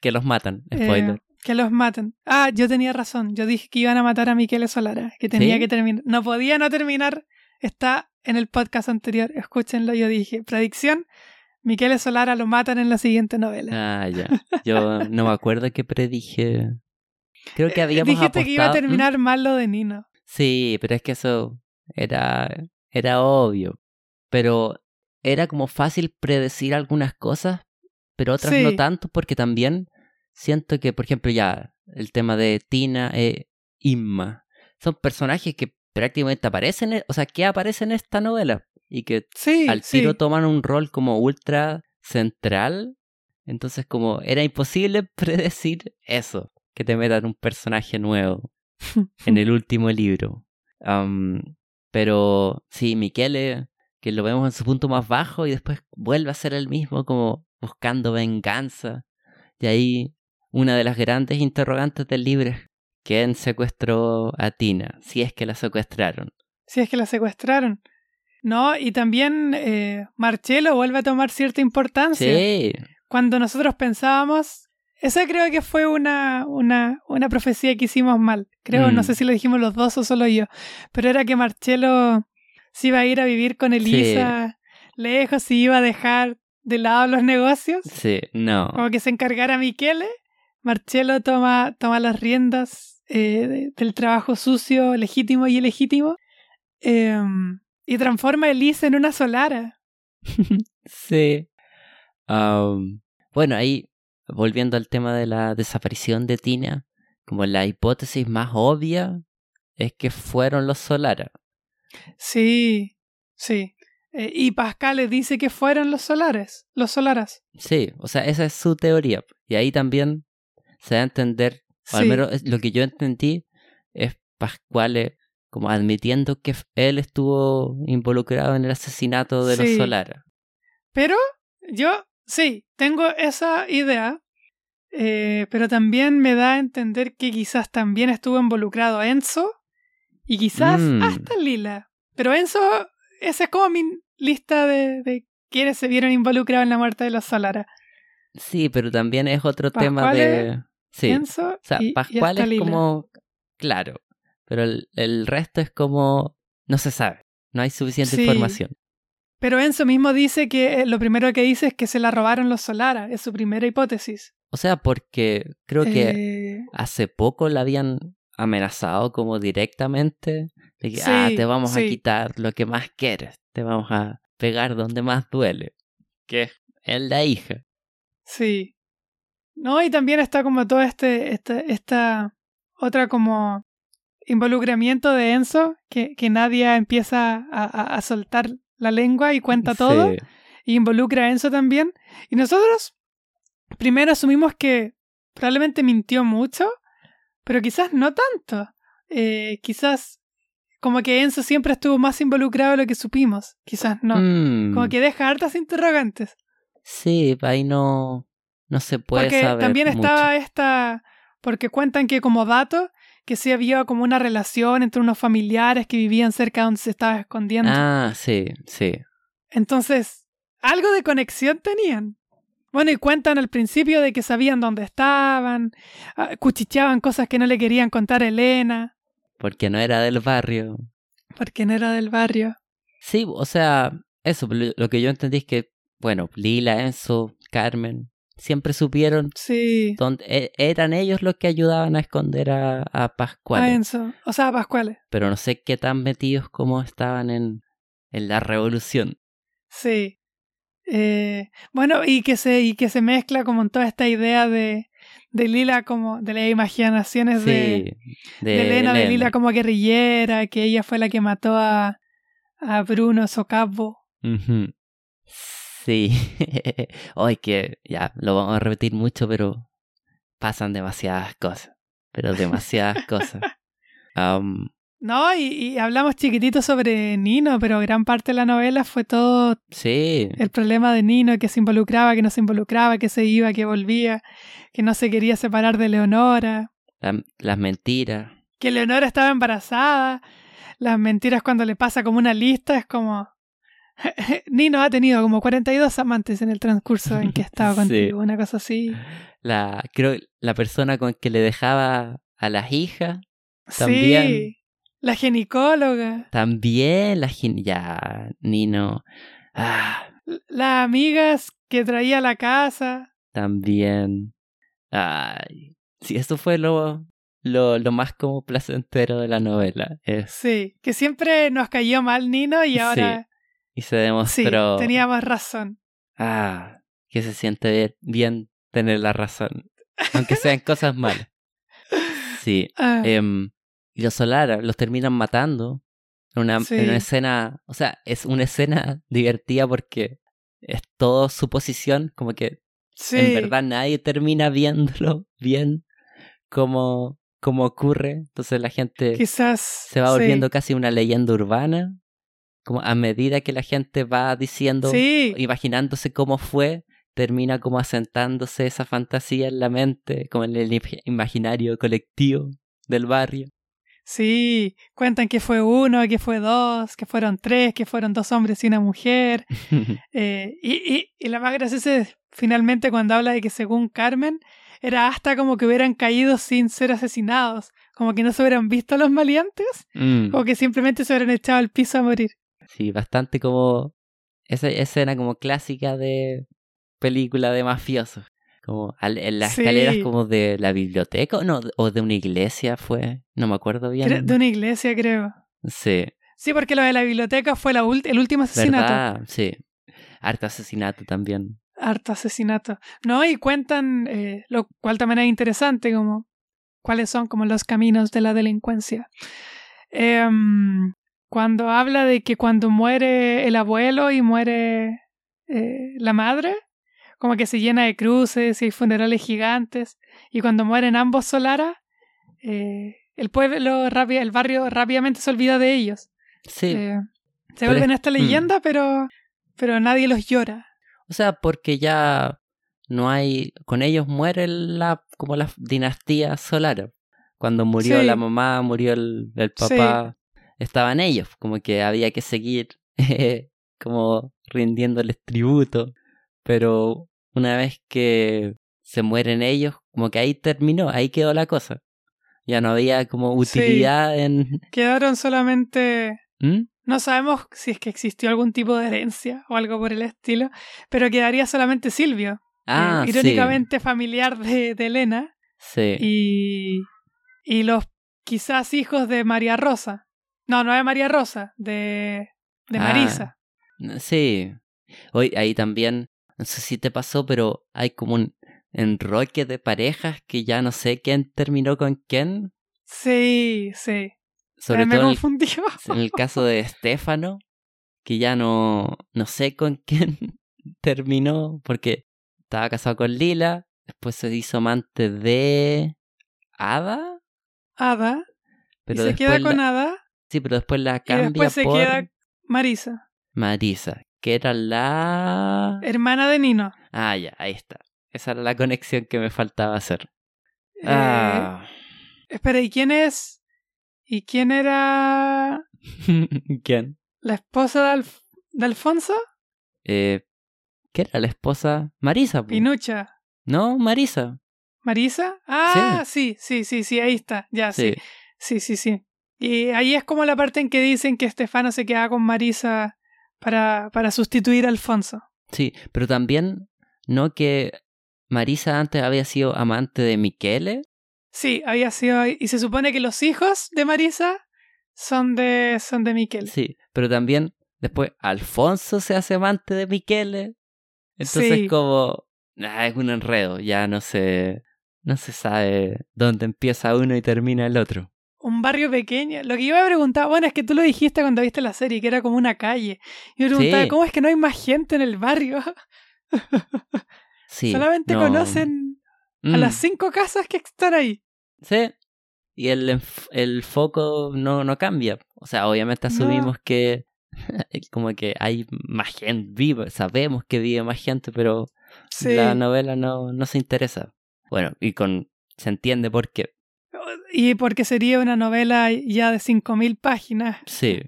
Que los matan, Eh, spoiler. que los maten. Ah, yo tenía razón. Yo dije que iban a matar a Miquele Solara. Que tenía ¿Sí? que terminar. No podía no terminar. Está en el podcast anterior. Escúchenlo. Yo dije, predicción. Miquele Solara lo matan en la siguiente novela. Ah, ya. Yo no me acuerdo qué predije. Creo que Eh, habíamos Dijiste que iba a ¿Mm? terminar mal lo de Nino. Sí, pero es que eso era, era obvio. Pero era como fácil predecir algunas cosas, pero otras no tanto, porque también siento que, por ejemplo, ya el tema de Tina e Inma son personajes que prácticamente aparecen, en- o sea, que aparecen en esta novela y que Sí, al sí. tiro toman un rol como ultra central. Entonces, como era imposible predecir eso, que te metan un personaje nuevo en el último libro. Pero sí, Michele, que lo vemos en su punto más bajo y después vuelve a ser el mismo, como buscando venganza. Y ahí una de las grandes interrogantes del libro es quién secuestró a Tina, si es que la secuestraron. Si es que la secuestraron. No, y también eh, Marcelo vuelve a tomar cierta importancia. Sí, Cuando nosotros pensábamos, esa creo que fue una, una, una profecía que hicimos mal. Creo, Mm. no sé si lo dijimos los dos o solo yo, pero era que Marcelo se iba a ir a vivir con Elisa lejos y iba a dejar de lado los negocios, sí, no. como que se encargara Michele. Marcelo toma, toma las riendas eh, de- del trabajo sucio, legítimo y ilegítimo, em, y transforma a Elisa en una solara. Sí. Bueno, ahí, volviendo al tema de la desaparición de Tina, como la hipótesis más obvia es que fueron los Solara. Sí, sí. Eh, y Pascal dice que fueron los solares, los solaras. Sí, o sea, esa es su teoría. Y ahí también se da a entender, o al menos lo que yo entendí, es Pascuale como admitiendo que él estuvo involucrado en el asesinato de los Sí. Solara. Pero yo, sí, tengo esa idea, eh, pero también me da a entender que quizás también estuvo involucrado Enzo y quizás Mm. hasta Lila. Pero Enzo, esa es como mi lista de, de quienes se vieron involucrados en la muerte de los Solara. Sí, pero también es otro tema de... Sí. Enzo O sea, y, Pascual es Lila. como, claro, pero el, el resto es como, no se sabe, no hay suficiente Sí. información. Pero Enzo mismo dice que eh, lo primero que dice es que se la robaron los Solara, es su primera hipótesis. O sea, porque creo que Eh, hace poco la habían amenazado como directamente de que Sí, ah, te vamos a quitar lo que más quieres, te vamos a pegar donde más duele, que es la hija. Sí. No, y también está como todo este, este esta otra como involucramiento de Enzo, que, que Nadia empieza a, a- a soltar la lengua y cuenta todo, Sí. y involucra a Enzo también. Y nosotros primero asumimos que probablemente mintió mucho, pero quizás no tanto. Eh, quizás como que Enzo siempre estuvo más involucrado de lo que supimos. Quizás no. Mm, Como que deja hartas interrogantes. Sí, ahí no, no se puede Porque saber también mucho. estaba esta, porque cuentan que como dato, que sí había como una relación entre unos familiares que vivían cerca donde se estaba escondiendo. Ah, sí, sí. Entonces, algo de conexión tenían. Bueno, y cuentan al principio de que sabían dónde estaban, ah, cuchicheaban cosas que no le querían contar a Elena, Porque no era del barrio. porque no era del barrio. Sí, o sea, eso, lo lo que yo entendí es que, bueno, Lila, Enzo, Carmen, siempre supieron Sí, dónde e- eran ellos los que ayudaban a esconder a, a Pascual. a Enzo, o sea, a Pascuales. Pero no sé qué tan metidos como estaban en, en la revolución. Sí. Eh, bueno, y que se, y que se mezcla como en toda esta idea de, de Lila como de las imaginaciones de, Sí, de Elena, de Lila como guerrillera, que ella fue la que mató a, a Bruno Socabo. Ujú. Sí. Hoy que ya lo vamos a repetir mucho, pero pasan demasiadas cosas. Pero demasiadas cosas. No, y, y hablamos chiquitito sobre Nino, pero gran parte de la novela fue todo sí. el problema de Nino, que se involucraba, que no se involucraba, que se iba, que volvía, que no se quería separar de Leonora. la- las mentiras. que Leonora estaba embarazada, las mentiras cuando le pasa como una lista, es como... Nino ha tenido como 42 amantes en el transcurso en que estaba Sí. contigo, una cosa así. La, creo la persona con que le dejaba a las hijas. También. Sí, la ginecóloga, También la gen- ya, Nino. Ah, las amigas que traía a la casa. también. Ay. Sí, eso fue lo, lo, lo más como placentero de la novela. Es, Sí, que siempre nos cayó mal Nino y ahora y se sí, demostró. teníamos razón. Ah, que se siente bien, bien tener la razón. Aunque sean cosas malas. Sí. Ah, Em, y los Solara los terminan matando. En una, Sí. en una escena. O sea, es una escena divertida porque es todo suposición. Como que sí, en verdad nadie termina viéndolo bien como, como ocurre. Entonces la gente quizás se va sí. volviendo casi una leyenda urbana. Como a medida que la gente va diciendo, Sí, imaginándose cómo fue, termina como asentándose esa fantasía en la mente, como en el im- imaginario colectivo del barrio. Sí, cuentan que fue uno, que fue dos, que fueron tres, que fueron dos hombres y una mujer. Eh, y, y, y la más graciosa es finalmente cuando habla de que según Carmen era hasta como que hubieran caído sin ser asesinados, como que no se hubieran visto a los maleantes, Mm, o que simplemente se hubieran echado al piso a morir. Sí, bastante como esa escena como clásica de película de mafiosos. Como en las Sí. escaleras como de la biblioteca o no, o de una iglesia fue, no me acuerdo bien. De una iglesia, creo. Sí, Sí, porque lo de la biblioteca fue la el último asesinato. ¿verdad? Sí. Harto asesinato también. Harto asesinato. No, y cuentan, eh, lo cual también es interesante, como cuáles son como los caminos de la delincuencia. Em, cuando habla de que cuando muere el abuelo y muere eh, la madre, como que se llena de cruces y hay funerales gigantes, y cuando mueren ambos Solara, eh, el pueblo, el barrio rápidamente se olvida de ellos. Sí. Eh, se vuelven es- esta mm. leyenda, pero, pero nadie los llora. O sea, porque ya no hay. Con ellos muere la como la dinastía solar. Cuando murió Sí. la mamá, murió el, el Sí. Estaban ellos. Como que había que seguir como rindiéndoles tributo. Pero una vez que se mueren ellos, como que ahí terminó, ahí quedó la cosa. Ya no había como Sí. utilidad en. Quedaron solamente ¿Mm? No sabemos si es que existió algún tipo de herencia o algo por el estilo, pero quedaría solamente Silvio, Ah, eh, irónicamente familiar de, de Elena, sí. y, y los quizás hijos de María Rosa. No, no de María Rosa, de, de Ah. Marisa. Sí. Hoy ahí también, no sé si te pasó, pero hay como un enroque de parejas que ya no sé quién terminó con quién. Sí, sí. Sobre me todo en el, confundió. en el caso de Estefano, que ya no, no sé con quién terminó, porque estaba casado con Lila, después se hizo amante de Ada, Ada. pero y se queda la- con Ada. Sí, pero después la Y cambia después se por queda Marisa, Marisa, que era la hermana de Nino. Ah, ya, ahí está. Esa era la conexión que me faltaba hacer. Eh, Ah. Espera, ¿y quién es? ¿Y quién era ¿Quién? la esposa de, Alf- de Alfonso? Eh, ¿Qué era la esposa? Marisa. po. Pinucha. No, Marisa. ¿Marisa? Ah, sí, sí, sí, sí, ahí está. Ya, sí. Sí. Sí, sí, sí. Y ahí es como la parte en que dicen que Estefano se queda con Marisa para, para sustituir a Alfonso. Sí, pero también, ¿no? Que Marisa antes había sido amante de Michele. Sí, había sido. Y se supone que los hijos de Marisa son de, son de Miquel. Sí, pero también después Alfonso se hace amante de Michele. Entonces Sí. como... ah, es un enredo, ya no se... No se sabe dónde empieza uno y termina el otro. Un barrio pequeño. Lo que yo me preguntaba, bueno, es que tú lo dijiste cuando viste la serie, que era como una calle. Yo me preguntaba, Sí. ¿cómo es que no hay más gente en el barrio? Sí. Solamente no. conocen a Mm. las cinco casas que están ahí. Sí. Y el, el foco no, no cambia. O sea, obviamente No. asumimos que como que hay más gente viva, sabemos que vive más gente, pero Sí. la novela no, no se interesa. Bueno, y con se entiende por qué. Y porque sería una novela ya de 5.000 páginas. Sí.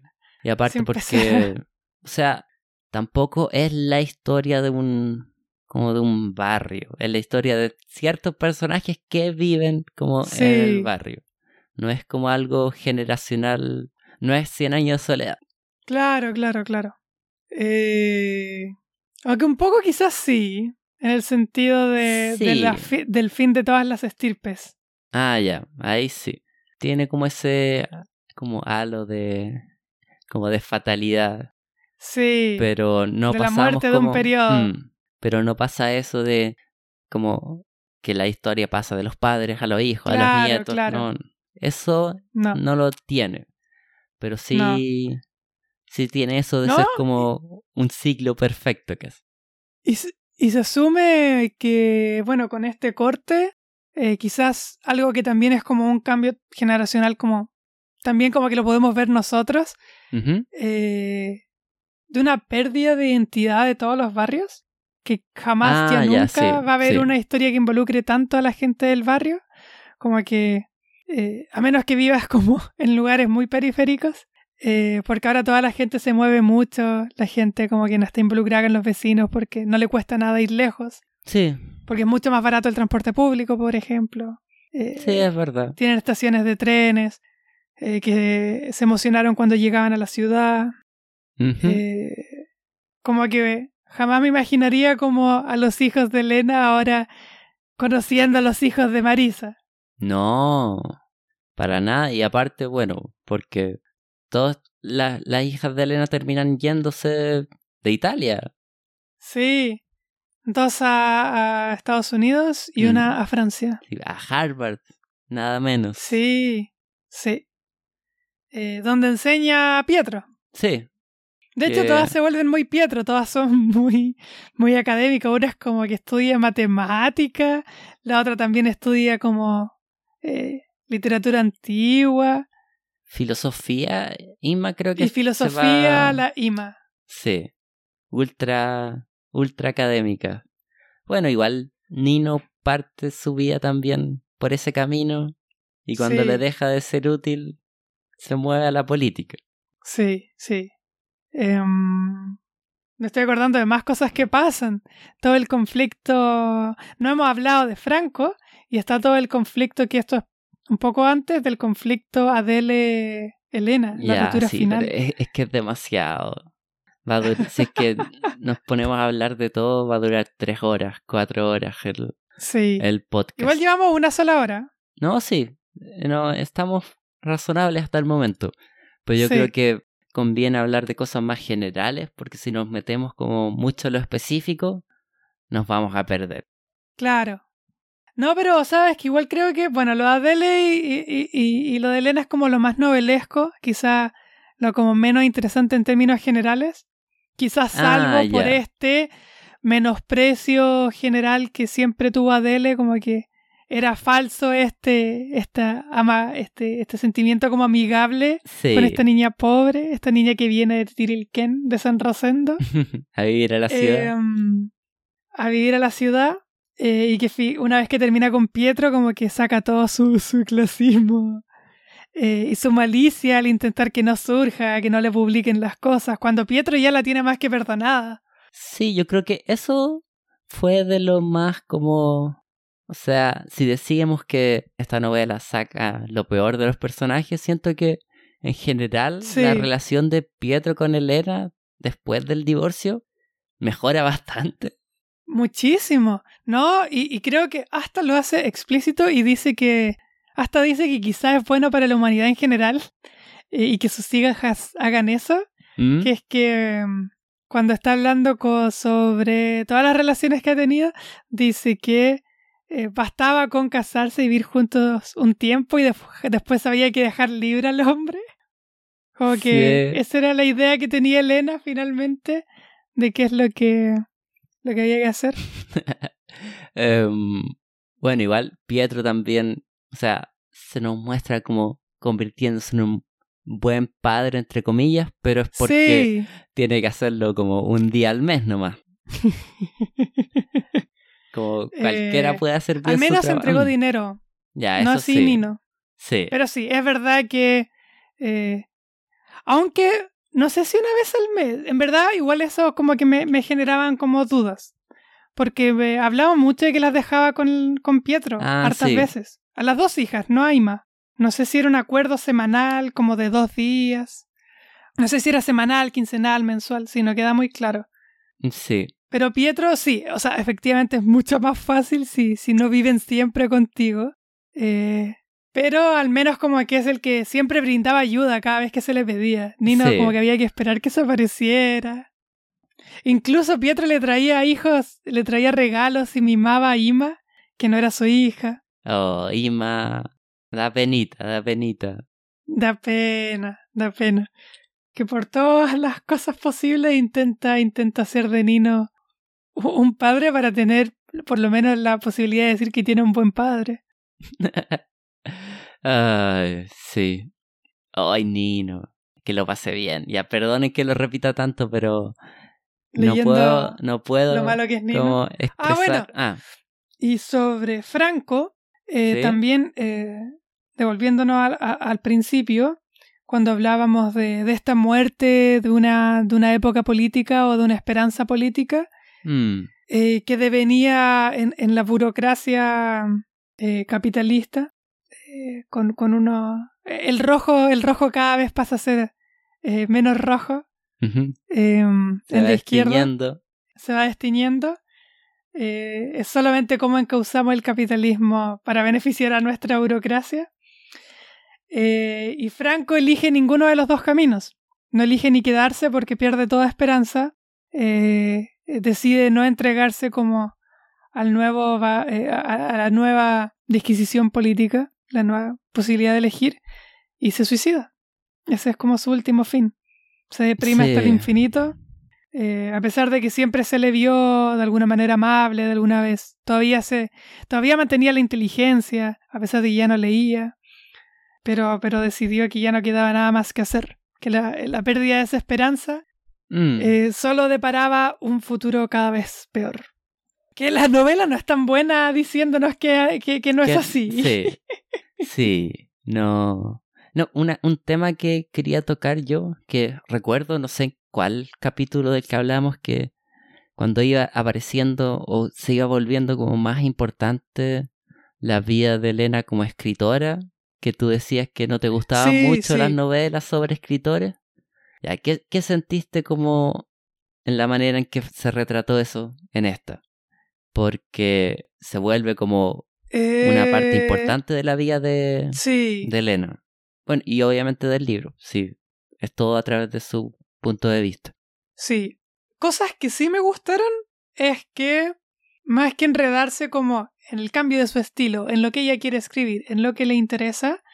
Y aparte porque, o sea, tampoco es la historia de un como de un barrio, es la historia de ciertos personajes que viven como en el barrio. No es como algo generacional, no es 100 años de soledad. Claro, claro, claro. Eh, aunque un poco quizás sí, en el sentido de, de Sí. la fi- del fin de todas las estirpes. Ah, ya, ahí sí. Tiene como ese como halo de como de fatalidad, Sí. pero no de la pasamos muerte de un como- periodo. Mm, pero no pasa eso de como que la historia pasa de los padres a los hijos, a los nietos. claro. No, eso no. no lo tiene. Pero sí, No. sí tiene eso de ser como un ciclo perfecto que es. Y, y se asume que, bueno, con este corte, eh, quizás algo que también es como un cambio generacional, como también como que lo podemos ver nosotros, eh, de una pérdida de identidad de todos los barrios, que jamás Ah, ya ya, nunca sí, va a haber sí. una historia que involucre tanto a la gente del barrio, como que, eh, a menos que vivas como en lugares muy periféricos, eh, porque ahora toda la gente se mueve mucho, la gente como que no está involucrada con los vecinos porque no le cuesta nada ir lejos, Sí, porque es mucho más barato el transporte público, por ejemplo. Eh, sí, es verdad. tienen estaciones de trenes eh, que se emocionaron cuando llegaban a la ciudad. Eh, como que jamás me imaginaría como a los hijos de Elena ahora conociendo a los hijos de Marisa. No, para nada. Y aparte, bueno, porque todas las, las hijas de Elena terminan yéndose de Italia. Sí. Dos a, a Estados Unidos y Mm. una a Francia. A Harvard, nada menos. Sí, sí. Eh, donde enseña Pietro. Sí, De hecho, todas se vuelven muy Pietro, todas son muy, muy académicas. Una es como que estudia matemática, la otra también estudia como eh, literatura antigua filosofía, Inma creo que y filosofía, va- la IMA. Sí, ultra, ultra académica. Bueno, igual Nino parte su vida también por ese camino y cuando Sí. le deja de ser útil, se mueve a la política. Sí, sí. Em, me estoy acordando de más cosas que pasan. Todo el conflicto. No hemos hablado de Franco y está todo el conflicto que esto es un poco antes del conflicto Adele-Elena, la Ya, ruptura sí, final. pero es, es que es demasiado. Va a durar- si es que nos ponemos a hablar de todo, va a durar tres horas, cuatro horas el, Sí. el podcast. Igual llevamos una sola hora. No, sí. No, estamos razonables hasta el momento. Pero yo Sí. creo que conviene hablar de cosas más generales, porque si nos metemos como mucho en lo específico, nos vamos a perder. Claro. No, pero sabes que igual creo que, bueno, lo de Adele y, y- y- y lo de Elena es como lo más novelesco, quizá lo como menos interesante en términos generales. Quizás salvo Ah, por ya. este menosprecio general que siempre tuvo Adele, como que era falso este, esta ama, este, este sentimiento como amigable Sí. con esta niña pobre, esta niña que viene de Tirilquén, de San Rosendo. a vivir a la ciudad. Em, a vivir a la ciudad eh, y que una vez que termina con Pietro como que saca todo su, su clasismo eh, y su malicia al intentar que no surja, que no le publiquen las cosas, cuando Pietro ya la tiene más que perdonada. Sí, yo creo que eso fue de lo más como... O sea, si decíamos que esta novela saca lo peor de los personajes, siento que en general Sí. la relación de Pietro con Elena después del divorcio mejora bastante. Muchísimo, ¿no? Y, y creo que hasta lo hace explícito y dice que, hasta dice que quizás es bueno para la humanidad en general eh, y que sus hijas hagan eso. ¿Mm? que es que mm, cuando está hablando sobre todas las relaciones que ha tenido, dice que eh, bastaba con casarse y vivir juntos un tiempo y después había que dejar libre al hombre. Como que Sí. esa era la idea que tenía Elena finalmente de qué es lo que, lo que había que hacer. Em, bueno, igual Pietro también, o sea, se nos muestra como convirtiéndose en un buen padre, entre comillas, pero es porque Sí, tiene que hacerlo como un día al mes nomás. Como cualquiera Eh, puede hacer bien al menos entregó dinero, Ya, no eso así sí. ni no. Sí. Pero sí, es verdad que. eh, aunque no sé si una vez al mes, en verdad, igual eso como que me, me generaban como dudas. Porque me hablaba mucho de que las dejaba con, con Pietro Ah, hartas sí. veces. A las dos hijas, no a Ima. No sé si era un acuerdo semanal, como de dos días. No sé si era semanal, quincenal, mensual, sí, no queda muy claro. Sí. Pero Pietro sí, o sea, efectivamente es mucho más fácil si, si no viven siempre contigo. Eh, pero al menos como que es el que siempre brindaba ayuda cada vez que se le pedía. Nino Sí. como que había que esperar que se apareciera. Incluso Pietro le traía hijos, le traía regalos y mimaba a Ima, que no era su hija. Oh, Ima. Da penita, da penita. Da pena, da pena. Que por todas las cosas posibles intenta, intenta hacer de Nino un padre para tener por lo menos la posibilidad de decir que tiene un buen padre. Ay, sí. Ay, Nino. Que lo pase bien. Ya, perdonen que lo repita tanto, pero no puedo, no puedo Lo malo que es como expresar. bueno. Ah, Y sobre Franco, eh, Sí. también eh, devolviéndonos al, a- al principio, cuando hablábamos de, de esta muerte de una, de una época política o de una esperanza política, mm, eh, que devenía en, en la burocracia capitalista, con, con uno... El rojo, el rojo cada vez pasa a ser menos rojo. Eh, Se el va de izquierda se va destiñendo. Eh, es solamente cómo encauzamos el capitalismo para beneficiar a nuestra burocracia. Eh, y Franco elige ninguno de los dos caminos. No elige ni quedarse porque pierde toda esperanza. Eh, decide no entregarse como al nuevo va- a, a la nueva disquisición política, la nueva posibilidad de elegir, y se suicida. Ese es como su último fin. Se deprime hasta el infinito. eh, a pesar de que siempre se le vio de alguna manera amable, de alguna vez, todavía se, todavía mantenía la inteligencia, a pesar de que ya no leía, pero, pero decidió que ya no quedaba nada más que hacer, que la, la pérdida de esa esperanza Mm, eh, solo deparaba un futuro cada vez peor. Que la novela no es tan buena diciéndonos que, que, que no es así. Sí. Sí. No. No, una, un tema que quería tocar yo, que recuerdo, no sé en cuál capítulo del que hablamos, que cuando iba apareciendo o se iba volviendo como más importante la vida de Elena como escritora, que tú decías que no te gustaban Sí, mucho las novelas sobre escritores. Ya, ¿qué, ¿Qué sentiste como en la manera en que se retrató eso en esta? Porque se vuelve como una parte Eh, importante de la vida de, Sí. de Elena. Bueno, y obviamente del libro, sí. Es todo a través de su punto de vista. Sí. Cosas que sí me gustaron es que, más que enredarse como en el cambio de su estilo, en lo que ella quiere escribir, en lo que le interesa,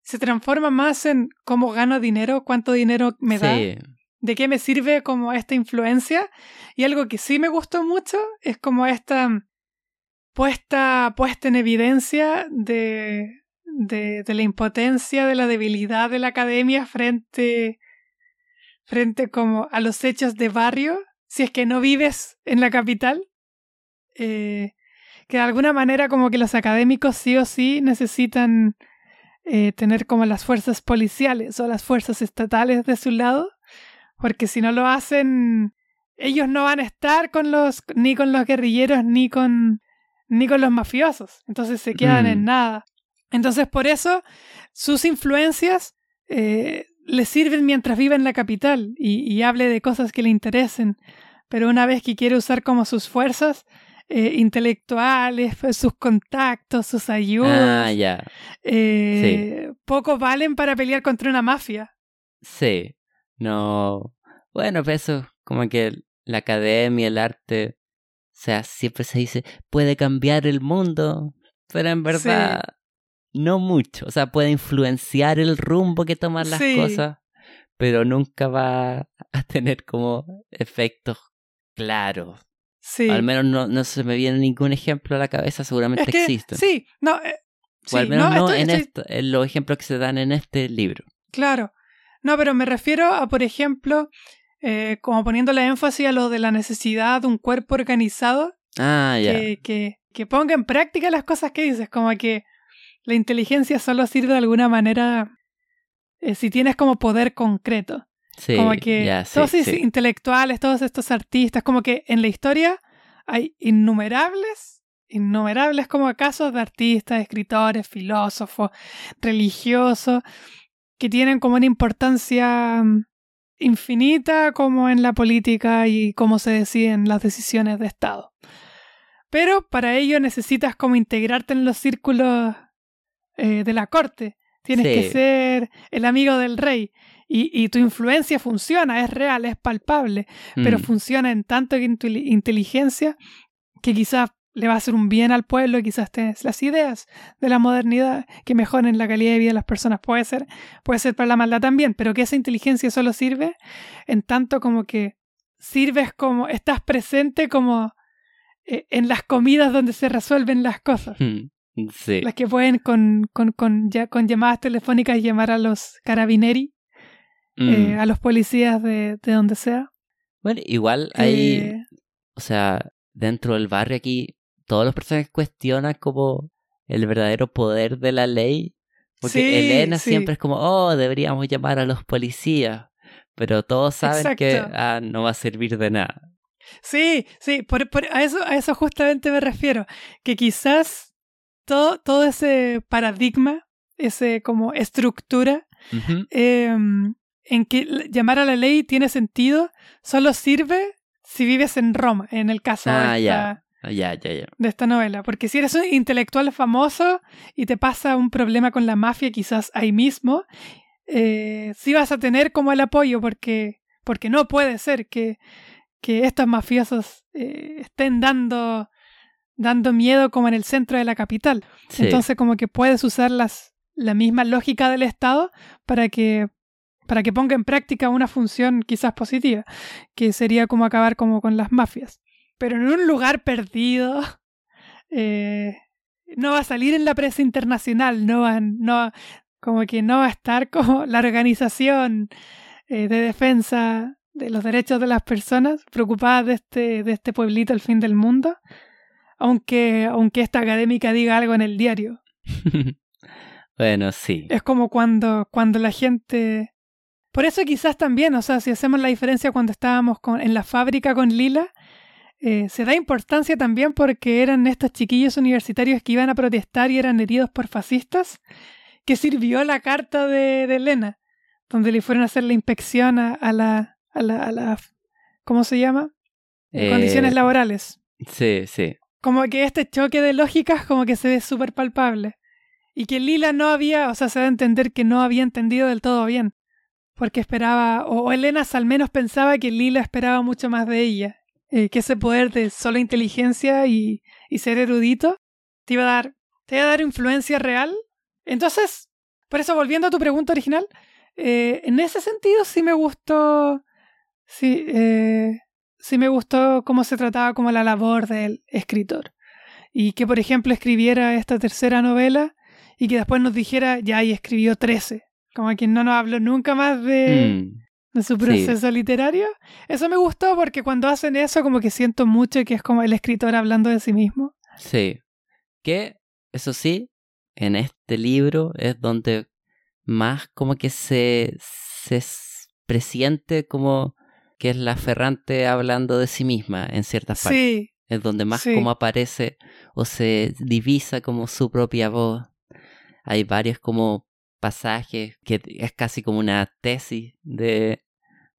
se transforma más en cómo gano dinero, cuánto dinero me da, de qué me sirve como esta influencia. Y algo que sí me gustó mucho es como esta puesta, puesta en evidencia de, de, de la impotencia, de la debilidad de la academia frente, frente como a los hechos de barrio, si es que no vives en la capital. Eh, que de alguna manera como que los académicos sí o sí necesitan eh, tener como las fuerzas policiales o las fuerzas estatales de su lado, porque si no lo hacen, ellos no van a estar con los, ni con los guerrilleros, ni con, ni con los mafiosos, entonces se quedan en mm. nada. Entonces por eso sus influencias eh, le sirven mientras vive en la capital y, y hable de cosas que le interesen, pero una vez que quiere usar como sus fuerzas, eh, intelectuales, pues, sus contactos, sus ayudas. Ah. Eh, Poco valen para pelear contra una mafia. Sí. No. Bueno, pues eso, como que la academia, el arte, o sea, siempre se dice, puede cambiar el mundo, pero en verdad no mucho. O sea, puede influenciar el rumbo que toman las cosas, pero nunca va a tener como efectos claros. Al menos no, no se me viene ningún ejemplo a la cabeza, seguramente existen. Sí, no. Eh, o al menos no, en, en los ejemplos que se dan en este libro. Claro. No, pero me refiero a, por ejemplo, eh, como poniéndole énfasis a lo de la necesidad de un cuerpo organizado. Ah, ya. Que, que, ponga en práctica las cosas que dices, como que la inteligencia solo sirve de alguna manera eh, si tienes como poder concreto. Sí, como que todos estos intelectuales, todos estos artistas, como que en la historia hay innumerables, innumerables como casos de artistas, escritores, filósofos, religiosos, que tienen como una importancia mm, infinita como en la política y cómo se deciden las decisiones de Estado. Pero para ello necesitas como integrarte en los círculos eh, de la corte. Tienes que ser el amigo del rey. Y, tu influencia funciona, es real, es palpable, pero mm. funciona en tanto inteligencia que quizás le va a hacer un bien al pueblo y quizás tenés las ideas de la modernidad que mejoren la calidad de vida de las personas. Puede ser, puede ser para la maldad también, pero que esa inteligencia solo sirve en tanto como que sirves como, estás presente como eh, en las comidas donde se resuelven las cosas. Mm, las que pueden con, con, con, ya, con llamadas telefónicas llamar a los carabineri eh, mm. a los policías de, de, donde sea. Bueno, igual hay, eh, o sea, dentro del barrio aquí, todos los personajes cuestionan como el verdadero poder de la ley. Porque Elena siempre es como, oh, deberíamos llamar a los policías. Pero todos saben que ah, no va a servir de nada. Sí, sí, por, a, eso, a eso justamente me refiero. Que quizás todo, todo ese paradigma, ese como estructura, en que llamar a la ley tiene sentido, solo sirve si vives en Roma, en el caso ah, de, esta, ya. Ya, de esta novela. Porque si eres un intelectual famoso y te pasa un problema con la mafia, quizás ahí mismo, eh, sí vas a tener como el apoyo, porque, porque no puede ser que, que estos mafiosos eh, estén dando, dando miedo como en el centro de la capital. Entonces como que puedes usar las, la misma lógica del Estado para que para que ponga en práctica una función quizás positiva, que sería como acabar como con las mafias. Pero en un lugar perdido, eh, no va a salir en la prensa internacional, no va, no, como que no va a estar como la organización eh, de defensa de los derechos de las personas preocupada de este, de este pueblito, el fin del mundo, aunque, aunque esta académica diga algo en el diario. bueno, sí. Es como cuando, cuando la gente por eso quizás también, o sea, si hacemos la diferencia cuando estábamos con, en la fábrica con Lila, eh, se da importancia también porque eran estos chiquillos universitarios que iban a protestar y eran heridos por fascistas, que sirvió la carta de, Elena, donde le fueron a hacer la inspección a, la, a, la, a la, ¿cómo se llama? Eh, Condiciones laborales. Sí, sí. Como que este choque de lógicas como que se ve súper palpable. y que Lila no había, o sea, se da a entender que no había entendido del todo bien, porque esperaba, o, Elena al menos pensaba que Lila esperaba mucho más de ella, eh, que ese poder de solo inteligencia y, y ser erudito te iba a dar, te iba a dar influencia real. Entonces, por eso volviendo a tu pregunta original, eh, en ese sentido sí me gustó, sí, eh, sí me gustó cómo se trataba como la labor del escritor. Y que, por ejemplo, escribiera esta tercera novela y que después nos dijera, ya, y escribió 13. Como quien no nos habló nunca más de, mm. de su proceso literario. Eso me gustó porque cuando hacen eso, como que siento mucho que es como el escritor hablando de sí mismo. Sí. Que, eso sí, en este libro es donde más como que se, se presiente como que es la Ferrante hablando de sí misma en ciertas partes. Sí. Es donde más como aparece o se divisa como su propia voz. Hay varios como pasajes que es casi como una tesis de,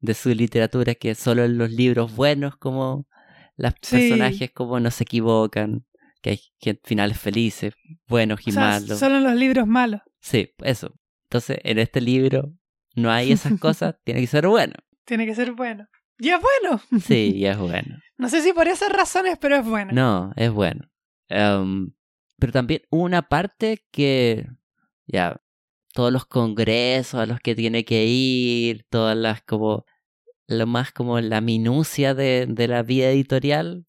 de su literatura que solo en los libros buenos como los personajes como no se equivocan, que hay finales felices, buenos y malos. Solo en los libros malos. Sí, eso. Entonces, en este libro no hay esas cosas, tiene que ser bueno. Tiene que ser bueno. Y es bueno. Sí, y es bueno. no sé si por esas razones, pero es bueno. No, es bueno. Em, pero también una parte que, ya, todos los congresos a los que tiene que ir, todas las como, lo más como la minucia de, de la vida editorial,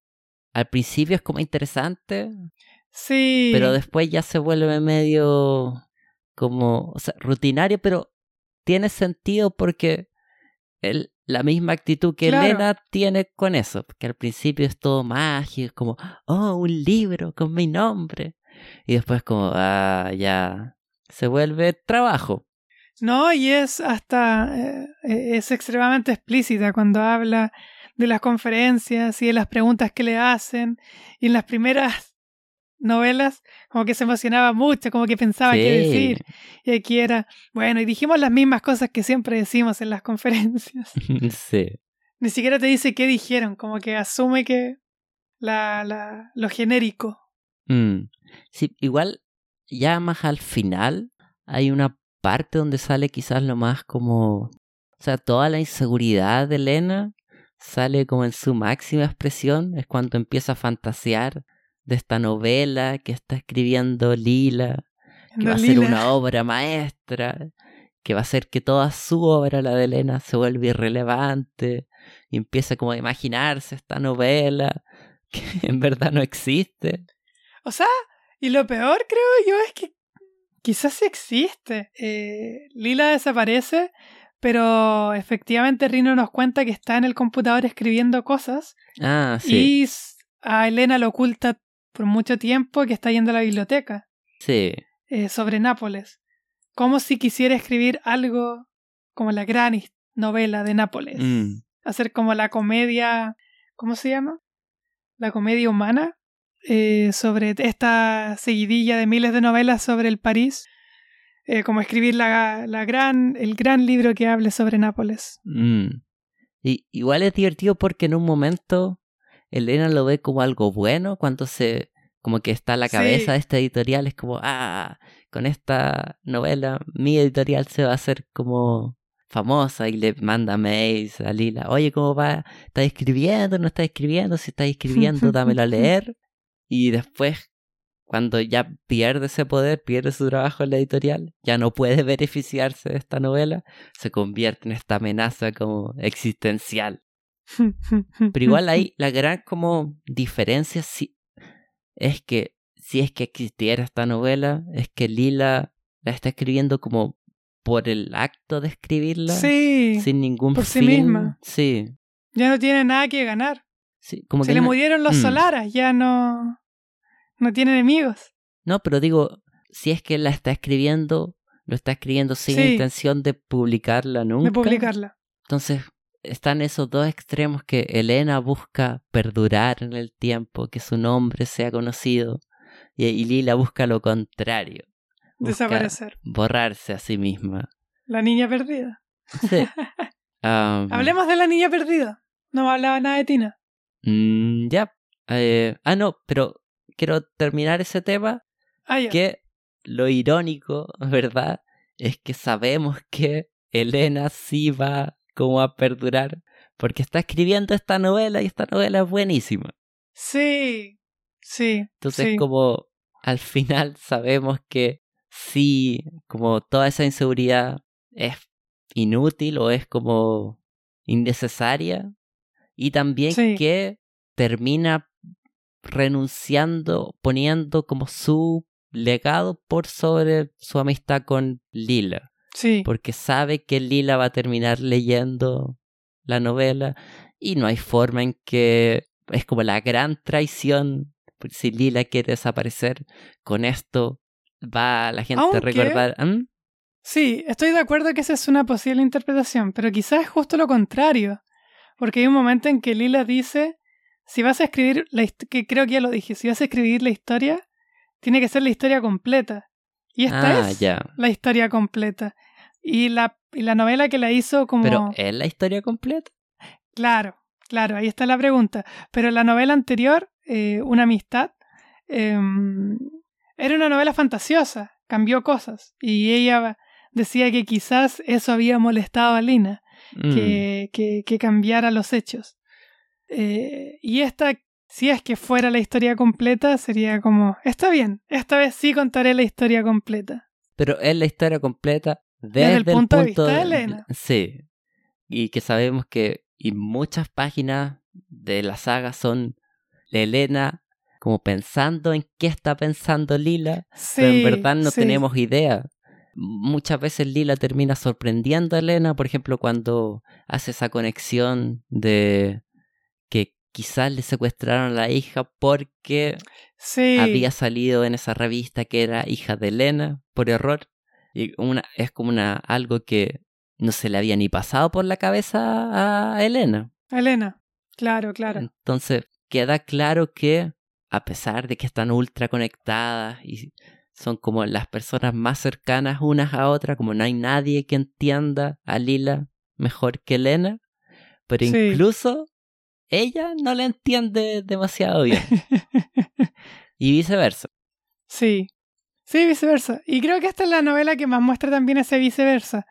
al principio es como interesante. Sí. Pero después ya se vuelve medio como, o sea, rutinario, pero tiene sentido porque el, la misma actitud que Elena tiene con eso, que al principio es todo mágico, es como, oh, un libro con mi nombre. Y después como, ah, ya, se vuelve trabajo. No, y es hasta, eh, es extremadamente explícita cuando habla de las conferencias y de las preguntas que le hacen. Y en las primeras novelas, como que se emocionaba mucho, como que pensaba qué decir. Y aquí era, bueno, y dijimos las mismas cosas que siempre decimos en las conferencias. Sí. Ni siquiera te dice qué dijeron, como que asume que la, la, lo genérico. Mm. Sí, igual, ya más al final, hay una parte donde sale quizás lo más como. O sea, toda la inseguridad de Elena sale como en su máxima expresión, es cuando empieza a fantasear de esta novela que está escribiendo Lila, que va a ser una obra maestra, que va a hacer que toda su obra, la de Elena, se vuelva irrelevante, y empieza como a imaginarse esta novela que en verdad no existe. O sea, y lo peor creo yo es que quizás sí existe. Eh, Lila desaparece, pero efectivamente Rino nos cuenta que está en el computador escribiendo cosas. Ah, sí. Y a Elena lo oculta por mucho tiempo que está yendo a la biblioteca. Sí. Eh, sobre Nápoles. Como si quisiera escribir algo como la gran novela de Nápoles. Mm. Hacer como la comedia. ¿Cómo se llama? La comedia humana. Eh, sobre esta seguidilla de miles de novelas sobre el París. Eh, como escribir la, la, gran, el gran libro que hable sobre Nápoles. Mm. Y, igual es divertido porque en un momento Elena lo ve como algo bueno cuando se como que está a la cabeza de esta editorial, es como, ah, con esta novela mi editorial se va a hacer como famosa y le manda mails a Lila, oye, ¿cómo va? ¿Está escribiendo? ¿No está escribiendo? Si está escribiendo, dámelo a leer. Y después, cuando ya pierde ese poder, pierde su trabajo en la editorial, ya no puede beneficiarse de esta novela, se convierte en esta amenaza como existencial. Pero igual ahí la gran como diferencia es que si es que existiera esta novela, es que Lila la está escribiendo como por el acto de escribirla. Sí. Sin ningún por fin. sí misma. Sí. Ya no tiene nada que ganar. Sí, como Se le murieron los mm. Solaras, ya no. No tiene enemigos. No, pero digo, si es que la está escribiendo, lo está escribiendo sin intención de publicarla nunca. De publicarla. Entonces, están esos dos extremos que Elena busca perdurar en el tiempo, que su nombre sea conocido, y, Lila busca lo contrario. Desaparecer. Borrarse a sí misma. La niña perdida. Sí. Hablemos de la niña perdida. No hablaba nada de Tina. Mm, ya. Eh, ah, no, pero quiero terminar ese tema. Ah, que lo irónico, ¿verdad? Es que sabemos que Elena sí va como a perdurar porque está escribiendo esta novela y esta novela es buenísima. Sí, sí. Entonces como al final sabemos que sí, como toda esa inseguridad es inútil o es como innecesaria y también que termina renunciando, poniendo como su legado por sobre su amistad con Lila. Sí. Porque sabe que Lila va a terminar leyendo la novela y no hay forma en que es como la gran traición. Si Lila quiere desaparecer, con esto va la gente a recordar. ¿Mm? Sí, estoy de acuerdo que esa es una posible interpretación, pero quizás es justo lo contrario. Porque hay un momento en que Lila dice: si vas a escribir, la que creo que ya lo dije, si vas a escribir la historia, tiene que ser la historia completa. Y esta ah, es la historia completa. Y la, y la novela que la hizo como... ¿Pero es la historia completa? Claro, claro, ahí está la pregunta. Pero la novela anterior, eh, Una amistad, em, era una novela fantasiosa, cambió cosas. Y ella decía que quizás eso había molestado a Lina, que, mm. que, cambiara los hechos. Eh, y esta si es que fuera la historia completa, sería como, está bien, esta vez sí contaré la historia completa. Pero es la historia completa desde, el, punto de vista de, Elena. Sí. Y que sabemos que y muchas páginas de la saga son de Elena como pensando en qué está pensando Lila, pero en verdad no tenemos idea. Muchas veces Lila termina sorprendiendo a Elena, por ejemplo, cuando hace esa conexión de que quizás le secuestraron a la hija porque había salido en esa revista que era hija de Elena por error. Y una, es como una, algo que no se le había ni pasado por la cabeza a Elena. A Elena, claro, claro. Entonces queda claro que a pesar de que están ultra conectadas y son como las personas más cercanas unas a otras, como no hay nadie que entienda a Lila mejor que Elena, pero incluso ella no la entiende demasiado bien. y viceversa. Sí, sí, viceversa. Y creo que esta es la novela que más muestra también ese viceversa.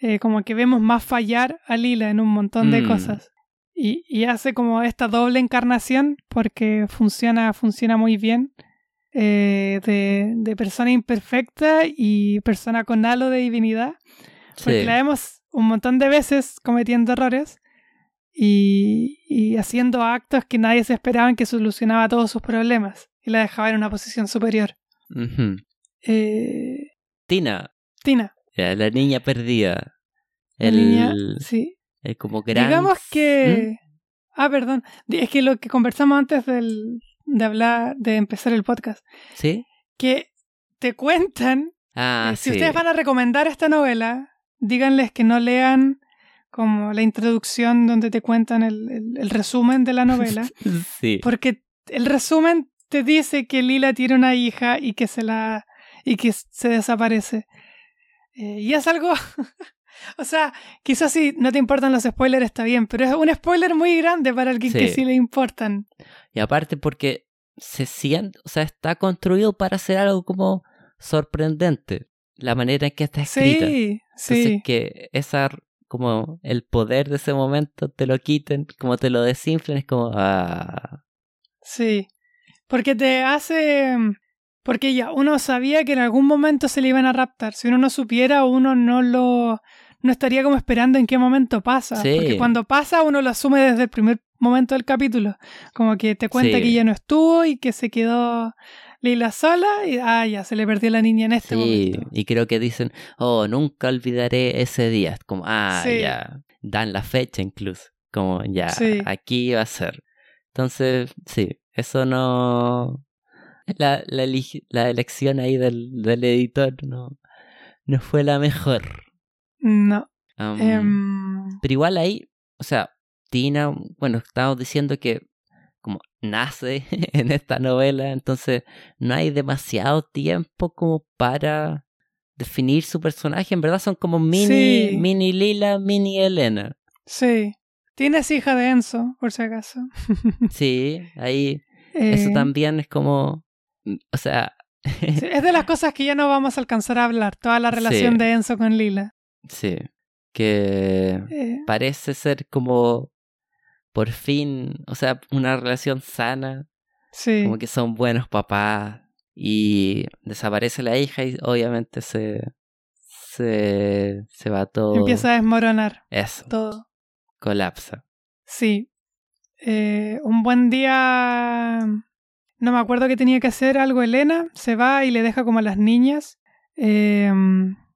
Eh, como que vemos más fallar a Lila en un montón de mm. cosas. Y, y, hace como esta doble encarnación porque funciona, funciona muy bien. Eh, de, de, persona imperfecta y persona con halo de divinidad. Porque la vemos un montón de veces cometiendo errores y, haciendo actos que nadie se esperaba que solucionaba todos sus problemas y la dejaba en una posición superior. Eh, Tina. Tina. La niña perdida. Niña, sí. Es como gran... Digamos que... ¿Mm? Ah, perdón. Es que lo que conversamos antes del, de hablar, de empezar el podcast. Sí. Que te cuentan... Ah, eh, si ustedes van a recomendar esta novela, díganles que no lean como la introducción donde te cuentan el, el, resumen de la novela. sí. Porque el resumen te dice que Lila tiene una hija y que se la y que se desaparece. Eh, y es algo o sea, quizás si no te importan los spoilers está bien, pero es un spoiler muy grande para alguien que sí le importan. Y aparte porque se siente, o sea, está construido para ser algo como sorprendente la manera en que está escrita. Sí, sí. que esa como el poder de ese momento te lo quiten, como te lo desinflen, es como... Ah. Sí, porque te hace... Porque ya, uno sabía que en algún momento se le iban a raptar. Si uno no supiera, uno no lo... No estaría como esperando en qué momento pasa. Porque cuando pasa, uno lo asume desde el primer momento del capítulo. Como que te cuenta que ya no estuvo y que se quedó Lila sola y ah, ya se le perdió la niña en este sí, Y creo que dicen, oh, nunca olvidaré ese día. Como, ah, ya. Dan la fecha incluso. Como, ya, aquí va a ser. Entonces, sí, eso no. La, la, la elección ahí del, del, editor no, no fue la mejor. No. Em. Pero igual ahí, o sea, Tina, bueno, estamos diciendo que como nace en esta novela, entonces no hay demasiado tiempo como para definir su personaje, en verdad son como mini, mini Lila, mini Elena. Sí. Tienes hija de Enzo, por si acaso. sí, ahí eso eh. también es como, o sea, Sí, es de las cosas que ya no vamos a alcanzar a hablar, toda la relación Sí. de Enzo con Lila. Sí. Que Eh, parece ser como por fin, o sea, una relación sana, sí, como que son buenos papás y desaparece la hija y obviamente se se, se va todo empieza a desmoronar eso, todo. colapsa. Sí. Eh, un buen día, no me acuerdo que tenía que hacer algo Elena, se va y le deja como a las niñas. Eh,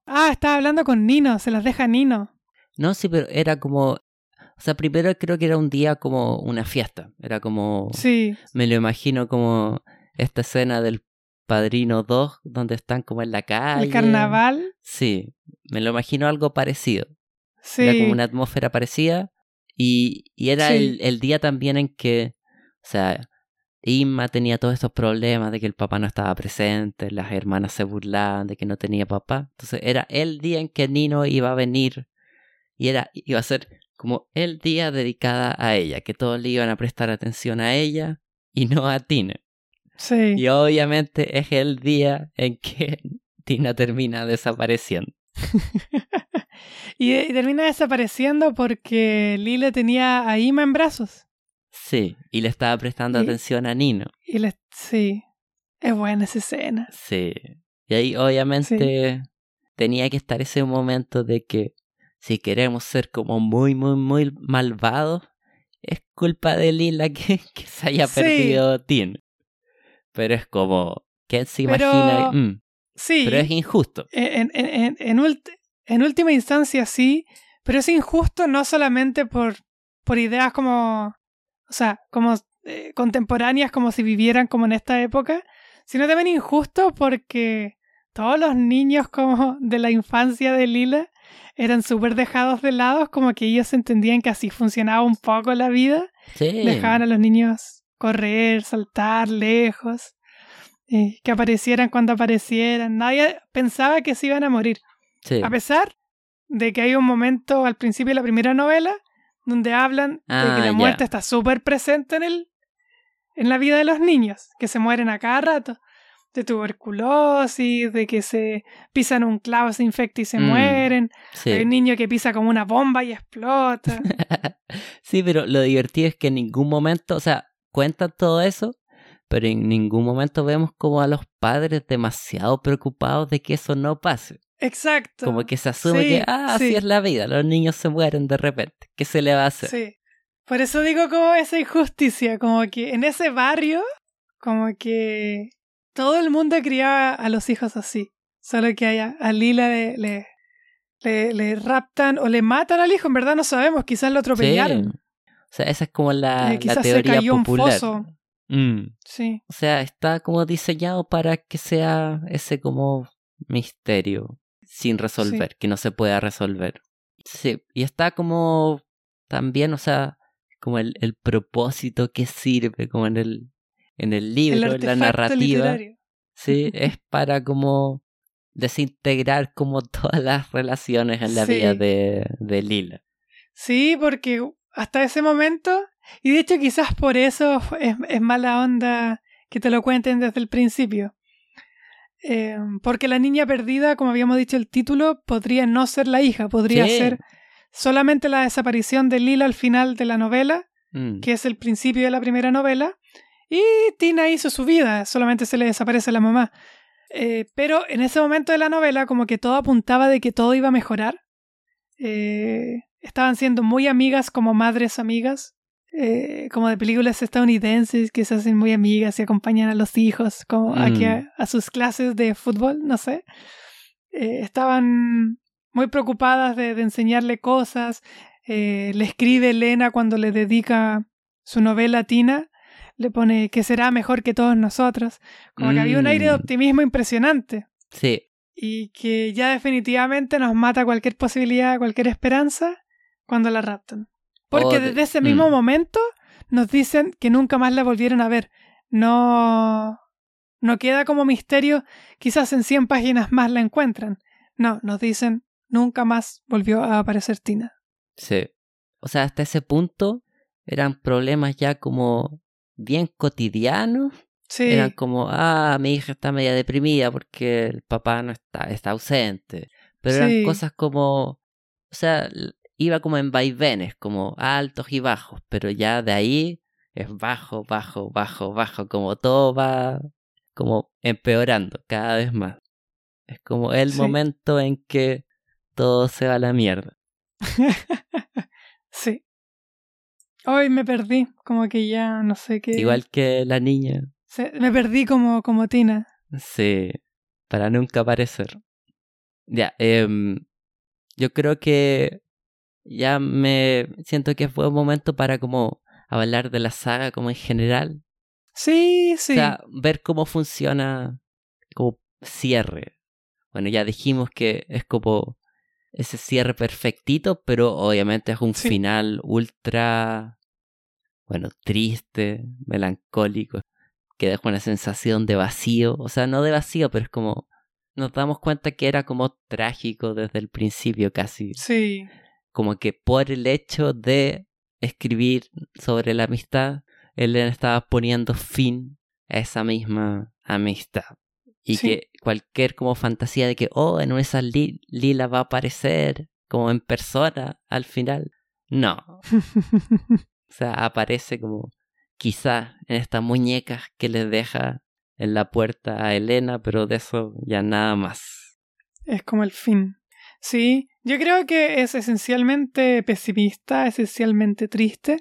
ah, estaba hablando con Nino, se las deja Nino. No, sí, pero era como o sea, primero creo que era un día como una fiesta, era como Sí, me lo imagino como esta escena del Padrino 2 donde están como en la calle. el carnaval. Sí, me lo imagino algo parecido. Sí, Era como una atmósfera parecida. Y, y era Sí. el, el día también en que, o sea, Inma tenía todos estos problemas de que el papá no estaba presente, las hermanas se burlaban de que no tenía papá. Entonces era el día en que Nino iba a venir y era, iba a ser como el día dedicada a ella, que todos le iban a prestar atención a ella y no a Tina. sí. Y obviamente es el día en que Tina termina desapareciendo. y, y termina desapareciendo porque Lila tenía a Ima en brazos. Sí, y le estaba prestando Y- atención a Nino. Y le, sí, es buena esa escena. Sí. Y ahí obviamente tenía que estar ese momento de que si queremos ser como muy, muy, muy malvados, es culpa de Lila que, que se haya Sí. perdido Tina. Pero es como, ¿quién se Pero- imagina? Mm, Sí, pero es injusto. en, en, en, en, ult- en última instancia sí, pero es injusto no solamente por, por ideas como, o sea, como eh, contemporáneas, como si vivieran como en esta época, sino también injusto porque todos los niños como de la infancia de Lila eran súper dejados de lado, como que ellos entendían que así funcionaba un poco la vida, Sí. dejaban a los niños correr, saltar lejos, eh, que aparecieran cuando aparecieran. Nadie pensaba que se iban a morir. sí. A pesar de que hay un momento al principio de la primera novela donde hablan de Ah, que la ya. muerte está súper presente en el, en la vida de los niños, que se mueren a cada rato. De tuberculosis, de que se pisan un clavo, se infecta y se Mm, mueren. sí. Hay un niño que pisa como una bomba y explota. sí, pero lo divertido es que en ningún momento, o sea, cuentan todo eso, pero en ningún momento vemos como a los padres demasiado preocupados de que eso no pase. Exacto. Como que se asume Sí, que, ah, así sí. es la vida, los niños se mueren de repente. ¿Qué se le va a hacer? Sí. Por eso digo como esa injusticia, como que en ese barrio, como que todo el mundo criaba a los hijos así. Solo que a, a Lila le, le, le, le raptan o le matan al hijo, en verdad no sabemos, quizás lo Sí. atropellaron. O sea, esa es como la, Eh, la quizás se teoría cayó un foso. Mm. Sí, O sea, está como diseñado para que sea ese como misterio sin resolver, que no se pueda resolver. Sí, y está como también, o sea, como el, el propósito que sirve, como en el, en el libro, en la narrativa. literario. Sí, es para como desintegrar como todas las relaciones en la Sí. vida de, de Lila. Sí, porque hasta ese momento, y de hecho quizás por eso es, es mala onda que te lo cuenten desde el principio. Eh, porque la niña perdida, como habíamos dicho el título, podría no ser la hija, podría Sí. ser solamente la desaparición de Lila al final de la novela, Mm. que es el principio de la primera novela, y Tina hizo su vida, solamente se le desaparece la mamá. Eh, pero en ese momento de la novela, como que todo apuntaba de que todo iba a mejorar. Eh, estaban siendo muy amigas como madres amigas, eh, como de películas estadounidenses que se hacen muy amigas y acompañan a los hijos como Mm. a sus clases de fútbol, no sé. Eh, estaban muy preocupadas de, de enseñarle cosas. Eh, le escribe Elena cuando le dedica su novela Tina, le pone que será mejor que todos nosotros. Como que había un aire de Mm. optimismo impresionante Sí, y que ya definitivamente nos mata cualquier posibilidad, cualquier esperanza cuando la raptan. Porque Oh, de- desde ese mismo mm. momento nos dicen que nunca más la volvieron a ver. No, no queda como misterio, quizás en 100 páginas más la encuentran. No, nos dicen nunca más volvió a aparecer Tina. Sí. O sea, hasta ese punto eran problemas ya como bien cotidianos Sí. Eran como, ah, mi hija está media deprimida porque el papá no está, está ausente. Pero eran Sí. cosas como, o sea, iba como en vaivenes, como altos y bajos, pero ya de ahí es bajo, bajo, bajo, bajo, como todo va como empeorando cada vez más. Es como el Sí. momento en que todo se va a la mierda. sí. Hoy me perdí, como que ya no sé qué. Igual que la niña, Se- me perdí como, como Tina. sí, para nunca aparecer. Ya, em, yo creo que ya me siento que fue un momento para como hablar de la saga como en general. Sí, sí. O sea, ver cómo funciona como cierre. Bueno, ya dijimos que es como ese cierre perfectito, pero obviamente es un Sí. final ultra, bueno, triste, melancólico, que deja una sensación de vacío. O sea, no de vacío, pero es como nos damos cuenta que era como trágico desde el principio casi. sí. Como que por el hecho de escribir sobre la amistad, él estaba poniendo fin a esa misma amistad. Y Sí. que cualquier como fantasía de que, oh, en esa li- Lila va a aparecer como en persona al final. No. O sea, aparece como quizá en estas muñecas que le deja en la puerta a Elena, pero de eso ya nada más. es como el fin. Sí, yo creo que es esencialmente pesimista, esencialmente triste.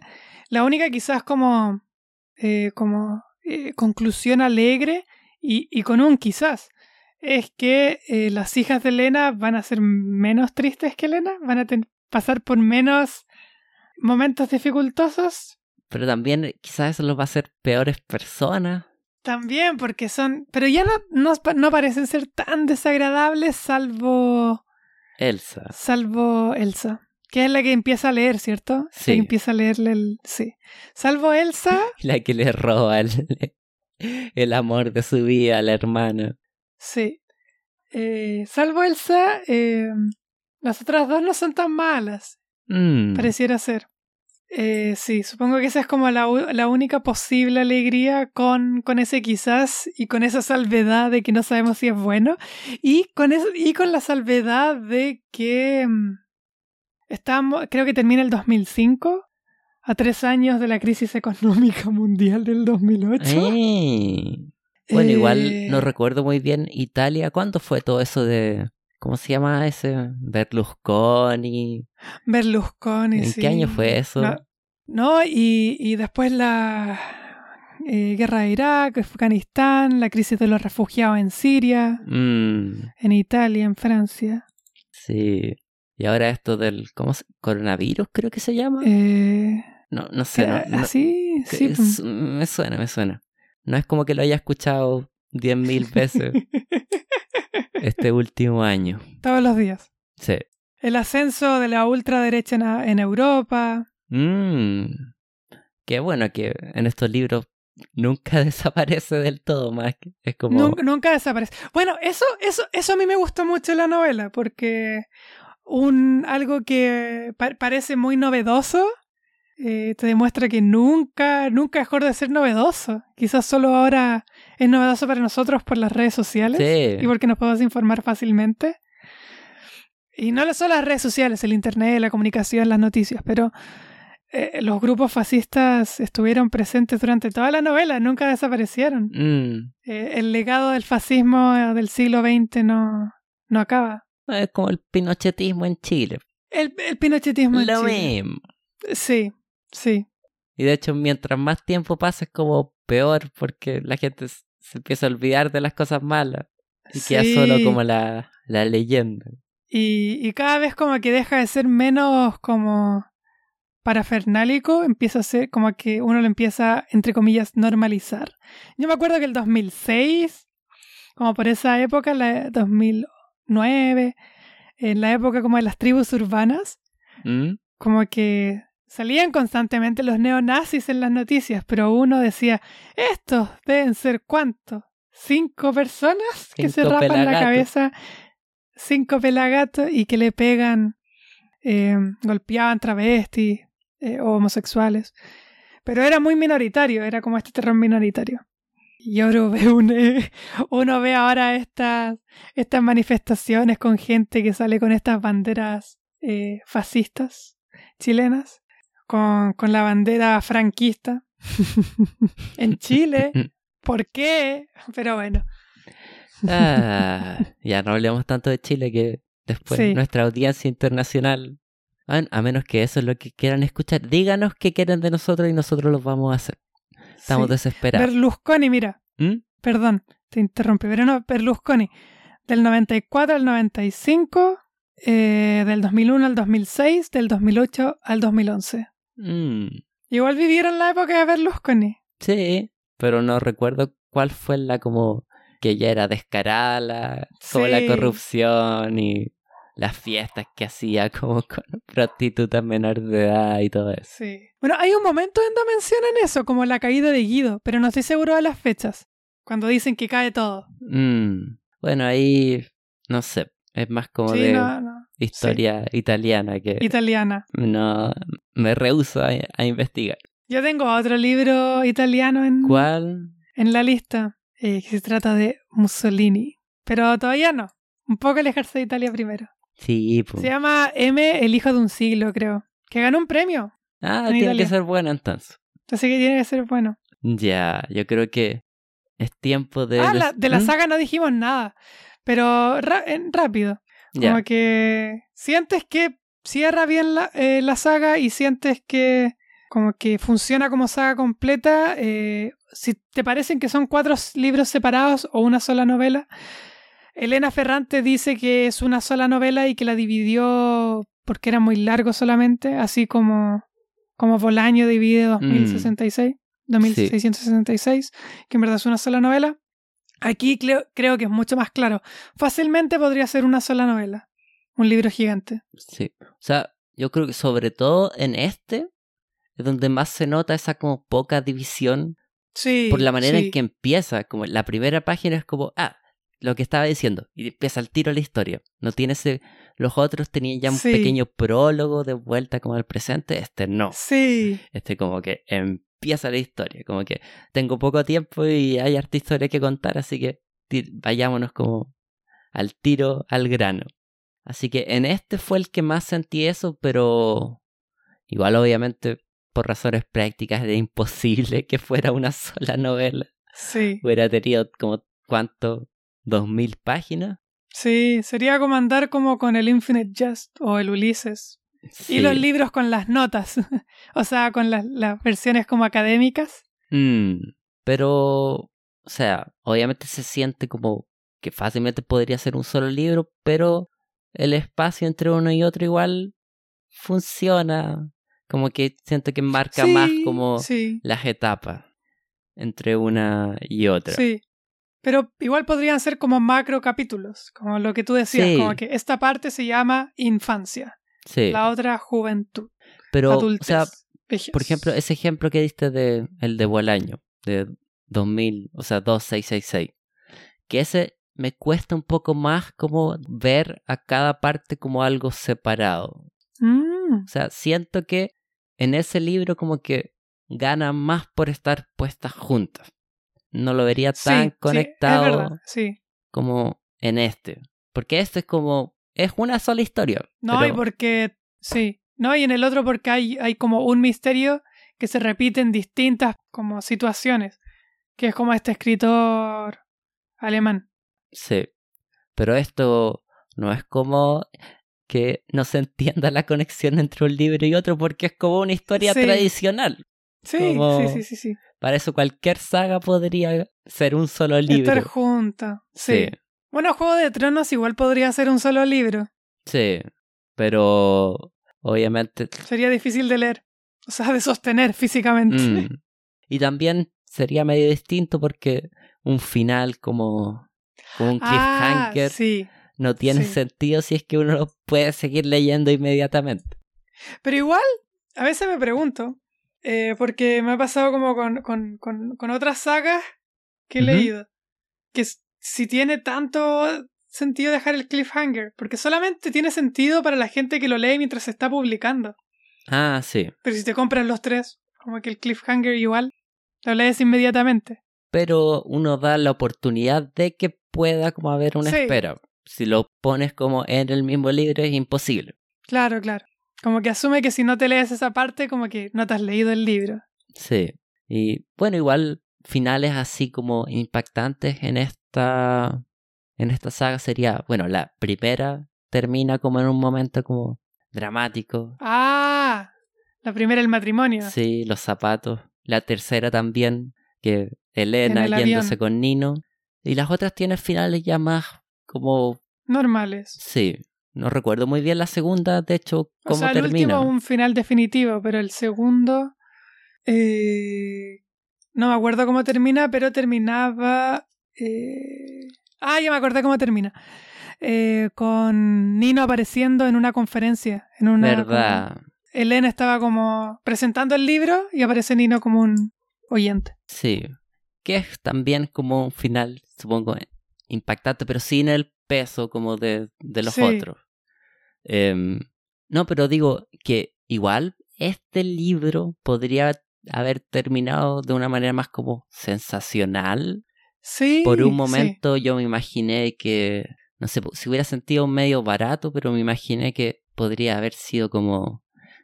La única quizás como, eh, como eh, conclusión alegre y, y con un quizás es que eh, las hijas de Elena van a ser menos tristes que Elena, van a pasar por menos momentos dificultosos. Pero también quizás eso los va a hacer peores personas. También porque son, pero ya no, no, no parecen ser tan desagradables salvo... Elsa. Salvo Elsa, que es la que empieza a leer, ¿cierto? Sí. La que empieza a leerle el... Sí. Salvo Elsa, La que le roba el, el amor de su vida a la hermana. sí. Eh, salvo Elsa, eh, las otras dos no son tan malas, Mm. pareciera ser. Eh, sí, supongo que esa es como la, la única posible alegría con, con ese quizás y con esa salvedad de que no sabemos si es bueno y con, eso, y con la salvedad de que mm, estamos, creo que termina el 2005, a tres años de la crisis económica mundial del 2008. Eh. Bueno, Eh, igual no recuerdo muy bien Italia. ¿Cuándo fue todo eso de... ¿Cómo se llama ese? Berlusconi. Berlusconi. ¿En sí. qué año fue eso? No, no, y, y después la eh, guerra de Irak, Afganistán, la crisis de los refugiados en Siria, Mm, en Italia, en Francia. sí. Y ahora esto del... ¿Cómo se... Coronavirus creo que se llama. Eh, No, no sé. no- no- así, que sí. pues. es- me suena, me suena. No es como que lo haya escuchado diez mil veces este último año. Todos los días. Sí. El ascenso de la ultraderecha en, en Europa. Mm. Qué bueno que en estos libros nunca desaparece del todo, más es como... Nunca, nunca desaparece. Bueno, eso, eso, eso a mí me gustó mucho en la novela, porque un algo que pa- parece muy novedoso eh, te demuestra que nunca, nunca dejó de ser novedoso. Quizás solo ahora es novedoso para nosotros por las redes sociales Sí. y porque nos podemos informar fácilmente. Y no solo las redes sociales, el internet, la comunicación, las noticias, pero eh, los grupos fascistas estuvieron presentes durante toda la novela, nunca desaparecieron. Mm. Eh, el legado del fascismo del siglo XX no, no acaba. Es como el pinochetismo en Chile. El, el pinochetismo en Lo Chile. mismo. Sí, sí. Y de hecho, mientras más tiempo pasa, es como peor porque la gente se empieza a olvidar de las cosas malas. Y queda solo como la, la leyenda. Y, y cada vez como que deja de ser menos como parafernálico, empieza a ser como que uno lo empieza, entre comillas, normalizar. Yo me acuerdo que el 2006, como por esa época, la 2009, en la época como de las tribus urbanas, ¿Mm? como que salían constantemente los neonazis en las noticias, pero uno decía, estos deben ser cuántos, cinco personas que se rapan la cabeza, cinco pelagatos y que le pegan, eh, golpeaban travestis eh, o homosexuales. Pero era muy minoritario, era como este terror minoritario. Y uno ve, un, eh, uno ve ahora estas, estas manifestaciones con gente que sale con estas banderas fascistas chilenas, con, con la bandera franquista en Chile. ¿Por qué? Pero bueno. Ah, ya no hablemos tanto de Chile que después Sí. nuestra audiencia internacional, a, menos que eso es lo que quieran escuchar, díganos qué quieren de nosotros y nosotros los vamos a hacer. Estamos Sí. desesperados. Berlusconi, mira, ¿Mm? perdón, te interrumpí, pero no, Berlusconi, del 94 al 95, eh, del 2001 al 2006, del 2008 al 2011. Mm, Igual vivieron la época de Berlusconi. sí, pero no recuerdo cuál fue la como que ya era descarada la, como la Sí. corrupción y las fiestas que hacía como con prostitutas menores de edad y todo eso. Sí. Bueno, hay un momento donde mencionan eso, como la caída de Guido, pero no estoy seguro de las fechas. Cuando dicen que cae todo. Mm, bueno, ahí no sé, es más como sí, de no, no. Historia italiana que Italiana. no me rehuso a, a investigar. Yo tengo otro libro italiano en, ¿Cuál? en la lista, eh, que se trata de Mussolini. Pero todavía no. Un poco alejarse de Italia primero. Sí, pues. Se llama M, el hijo de un siglo, creo. Que ganó un premio. Ah, en tiene Italia. que ser bueno entonces. Así que tiene que ser bueno. Ya, yo creo que es tiempo de... ah, la- de la ¿Mm? saga no dijimos nada. Pero rápido. Como que sientes que cierra bien la, eh, la saga y sientes que como que funciona como saga completa. eh, si te parecen que son cuatro libros separados o una sola novela, Elena Ferrante dice que es una sola novela y que la dividió porque era muy largo solamente, así como, como Bolaño divide 2066, 2666, que en verdad es una sola novela. Aquí creo, creo que es mucho más claro. Fácilmente podría ser una sola novela. Un libro gigante. Sí. O sea, yo creo que sobre todo en este es donde más se nota esa como poca división Sí. por la manera sí. en que empieza. Como la primera página es como, ah, lo que estaba diciendo. Y empieza el tiro la historia. No tiene ese... Los otros tenían ya un Sí. pequeño prólogo de vuelta como al presente. Este no. Sí. Este como que empieza la historia. Como que tengo poco tiempo y hay harta historia que contar, así que vayámonos como al tiro, al grano. Así que en este fue el que más sentí eso, pero igual obviamente por razones prácticas era imposible que fuera una sola novela. Sí. Hubiera tenido como cuánto, dos mil páginas. Sí. Sería como andar como con el Infinite Jest o el Ulises. Sí. Y los libros con las notas. o sea, con las, las versiones como académicas. Mm, pero, o sea, obviamente se siente como que fácilmente podría ser un solo libro, pero el espacio entre uno y otro igual funciona. Como que siento que marca Sí, más como Sí. las etapas entre una y otra. Sí. Pero igual podrían ser como macro capítulos, como lo que tú decías, Sí. como que esta parte se llama infancia, Sí, la otra juventud, pero, adultez, o sea, vejez. por ejemplo, ese ejemplo que diste de el de Bolaño, de 2000, o sea, 2666, que ese me cuesta un poco más como ver a cada parte como algo separado. Mm, O sea, siento que en ese libro como que ganan más por estar puestas juntas. No lo vería tan sí, conectado es verdad, sí. como en este. Porque este es como... Es una sola historia. No, pero- y porque, sí, no, y en el otro porque hay, hay como un misterio que se repite en distintas como situaciones, que es como este escritor alemán. Sí. Pero esto no es como que no se entienda la conexión entre un libro y otro porque es como una historia Sí. tradicional. Sí, Como- sí, sí, sí, sí. Para eso cualquier saga podría ser un solo libro. Estar junta. Sí. sí. Bueno, Juego de Tronos igual podría ser un solo libro. Sí. Pero obviamente Sería difícil de leer. O sea, de sostener físicamente. Mm. Y también sería medio distinto porque un final como, como un Ah, cliffhanger sí. no tiene sí. sentido si es que uno lo puede seguir leyendo inmediatamente. Pero igual, a veces me pregunto, eh, porque me ha pasado como con, con, con, con otras sagas que he leído, que si tiene tanto sentido dejar el cliffhanger, porque solamente tiene sentido para la gente que lo lee mientras se está publicando. Ah, sí. Pero si te compras los tres, como que el cliffhanger igual, lo lees inmediatamente. pero uno da la oportunidad de que pueda como haber una Sí. espera. Si lo pones como en el mismo libro es imposible. Claro, claro. Como que asume que si no te lees esa parte, como que no te has leído el libro. Sí. Y bueno, igual finales así como impactantes en esta en esta saga sería, bueno, la primera termina como en un momento como dramático. Ah, la primera el matrimonio. Sí, los zapatos. La tercera también, que Elena En el yéndose avión. con Nino. Y las otras tienen finales ya más como... Normales. Sí, no recuerdo muy bien la segunda, de hecho, O cómo sea, el termina. último un final definitivo, pero el segundo. eh, no me acuerdo cómo termina, pero terminaba. Eh, Ah, ya me acordé cómo termina. Eh, con Nino apareciendo en una conferencia. En una, ¿Verdad? como- Elena estaba como presentando el libro y aparece Nino como un oyente. Sí. Que es también como un final, supongo, impactante, pero sin el peso como de, de los Sí. otros. Em, no, pero digo que igual este libro podría haber terminado de una manera más como sensacional. Sí. Por un sí. momento yo me imaginé que, no sé, si hubiera sentido medio barato, pero me imaginé que podría haber sido como,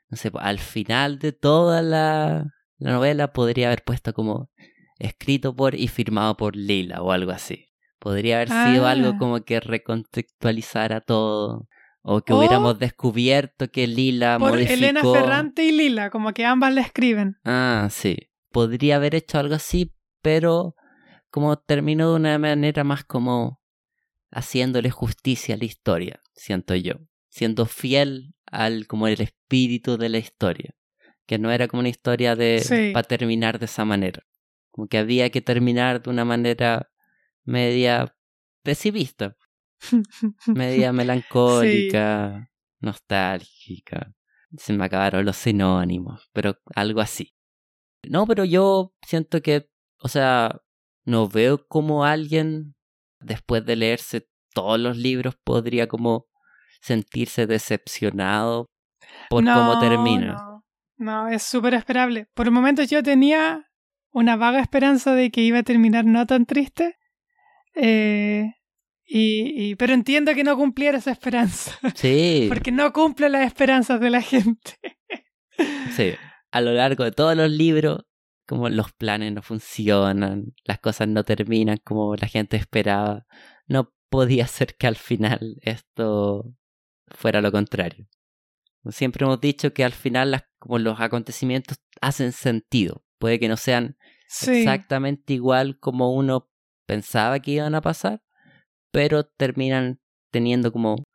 no sé, al final de toda la, la novela podría haber puesto como escrito por y firmado por Lila o algo así. Podría haber sido Ah. algo como que recontextualizara todo. O que O hubiéramos descubierto que Lila Por modificó. Elena Ferrante y Lila, como que ambas la escriben. Ah, sí. Podría haber hecho algo así, pero como terminó de una manera más como haciéndole justicia a la historia, siento yo. Siendo fiel al como el espíritu de la historia. Que no era como una historia de Sí. para terminar de esa manera. Como que había que terminar de una manera media pesimista, media melancólica, nostálgica. Se me acabaron los sinónimos, pero algo así. No, pero yo siento que, o sea, no veo como alguien, después de leerse todos los libros, podría como sentirse decepcionado por cómo termina. No, no, es súper esperable. Por momentos yo tenía una vaga esperanza de que iba a terminar no tan triste. eh, y, y- pero entiendo que no cumpliera esa esperanza. Sí, Porque no cumple las esperanzas de la gente. sí. A lo largo de todos los libros, como los planes no funcionan, las cosas no terminan como la gente esperaba, no podía ser que al final esto fuera lo contrario. Siempre hemos dicho que al final las, como los acontecimientos hacen sentido. Puede que no sean Sí. exactamente igual como uno pensaba que iban a pasar, pero terminan teniendo como, o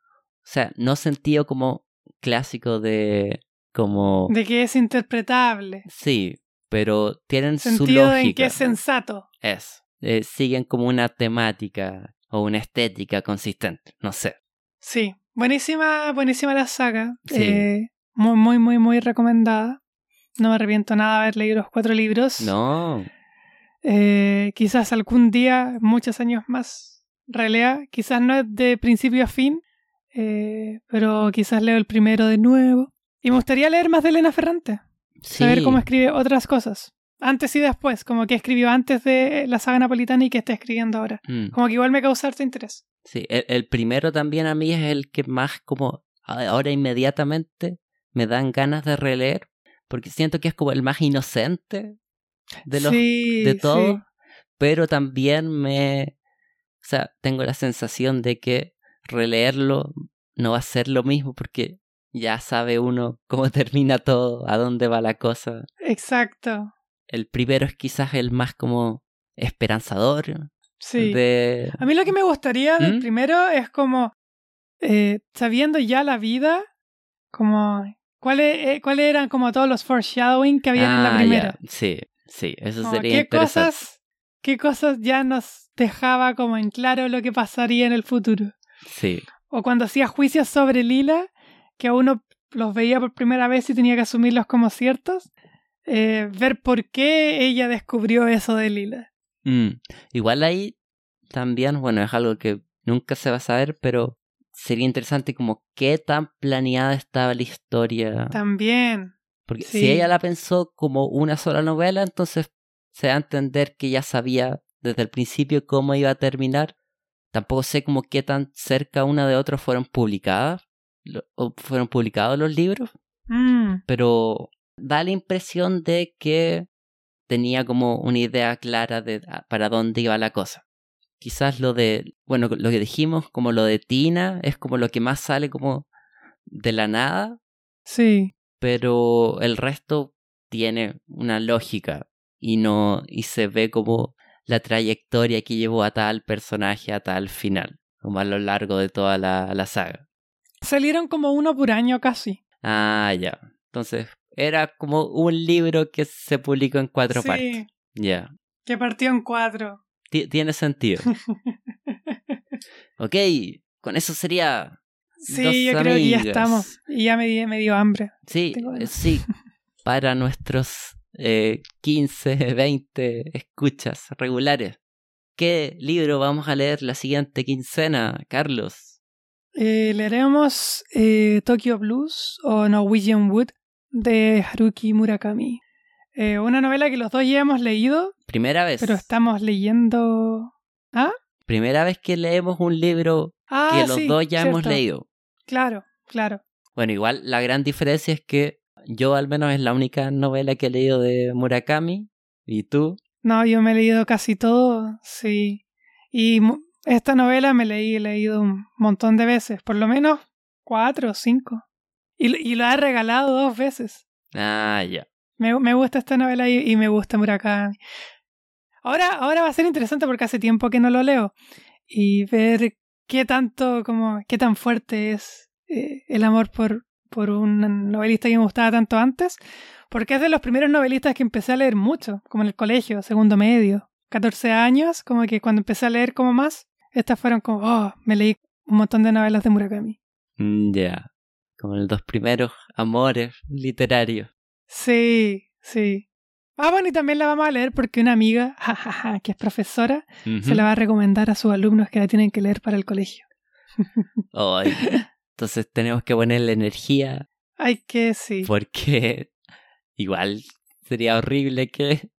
sea, no sentido como clásico de como De que es interpretable. sí, pero tienen su Sentido lógica. en que es sensato. Es. Eh, siguen como una temática o una estética consistente, no sé. Sí. Buenísima, buenísima la saga. Sí. Eh, muy, muy, muy, muy recomendada. No me arrepiento nada de haber leído los cuatro libros. No, Eh, quizás algún día, muchos años más, relea. Quizás no es de principio a fin, pero quizás leo el primero de nuevo. Y me gustaría leer más de Elena Ferrante, sí. saber cómo escribe otras cosas. Antes y después, como que escribió antes de la saga napolitana y que está escribiendo ahora. Mm. Como que igual me causa harto interés. Sí, el, el primero también a mí es el que más como ahora inmediatamente me dan ganas de releer, porque siento que es como el más inocente de los sí, de todo, sí. pero también me o sea, tengo la sensación de que releerlo no va a ser lo mismo porque ya sabe uno cómo termina todo, a dónde va la cosa. Exacto. El primero es quizás el más como esperanzador Sí. de A mí lo que me gustaría del ¿Mm? primero es como, eh, sabiendo ya la vida, como, ¿cuáles eh, eran como todos los foreshadowing que había en la Ah, primera? ya. Sí, sí, eso Como, sería ¿qué interesante. cosas, ¿Qué cosas ya nos dejaba como en claro lo que pasaría en el futuro? Sí, O cuando hacía juicios sobre Lila, que a uno los veía por primera vez y tenía que asumirlos como ciertos, eh, ver por qué ella descubrió eso de Lila. Mm. Igual ahí también, bueno, es algo que nunca se va a saber, pero sería interesante como qué tan planeada estaba la historia. También. Porque sí. si ella la pensó como una sola novela, entonces se da a entender que ya sabía desde el principio cómo iba a terminar. Tampoco sé como qué tan cerca una de otra fueron publicadas, fueron publicados los libros, Mm, pero da la impresión de que tenía como una idea clara de para dónde iba la cosa. Quizás lo de, bueno, lo que dijimos, como lo de Tina, es como lo que más sale como de la nada, sí. pero el resto tiene una lógica y no y se ve como la trayectoria que llevó a tal personaje a tal final, como a lo largo de toda la, la saga. Salieron como uno por año casi. Ah, ya. Entonces, era como un libro que se publicó en cuatro sí, partes. Ya. que partió en cuatro. Ti- Tiene sentido. ok, con eso sería. Sí, Dos yo creo que ya estamos. Y ya me, me dio hambre. Sí, sí. Para nuestros eh, 15, 20 escuchas regulares. ¿Qué libro vamos a leer la siguiente quincena, Carlos? Eh, leeremos eh, Tokyo Blues o Norwegian Wood de Haruki Murakami. Eh, una novela que los dos ya hemos leído, Primera vez. pero estamos leyendo. ¿Ah? Primera vez que leemos un libro Ah, que los sí, dos ya hemos leído. Claro, claro. Bueno, igual la gran diferencia es que yo al menos es la única novela que he leído de Murakami. ¿Y tú? No, yo me he leído casi todo, sí. Y esta novela me leí, he leído un montón de veces, por lo menos cuatro o cinco. Y, y la he regalado dos veces. Ah, ya. Me, me gusta esta novela y, y me gusta Murakami. Ahora, ahora va a ser interesante porque hace tiempo que no lo leo. Y ver qué tanto, como, qué tan fuerte es eh, el amor por, por un novelista que me gustaba tanto antes. Porque es de los primeros novelistas que empecé a leer mucho, como en el colegio, segundo medio, 14 años, como que cuando empecé a leer como más, estas fueron como, oh, me leí un montón de novelas de Murakami. Mm, Ya. Como los dos primeros amores literarios. Sí, sí. Ah, bueno, y también la vamos a leer porque una amiga, jajaja, que es profesora, se la va a recomendar a sus alumnos que la tienen que leer para el colegio. Ay. Entonces tenemos que ponerle energía Ay, que sí. porque igual sería horrible que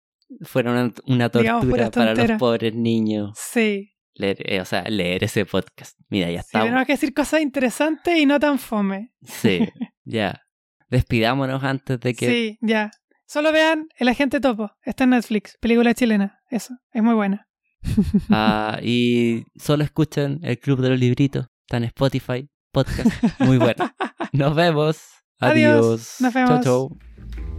fuera una, una tortura para los pobres niños Sí. Leer, eh, o sea, leer ese podcast. Mira, ya Sí, estamos. tenemos que decir cosas interesantes y no tan fome. Sí, ya. Despidámonos antes de que Sí, ya. Solo vean El Agente Topo. Está en Netflix. Película chilena. Eso. Es muy buena. Ah, y solo escuchen el Club de los Libritos. Está en Spotify. Podcast. Muy bueno. Nos vemos. Adiós. Adiós. Nos Chau, vemos. chau.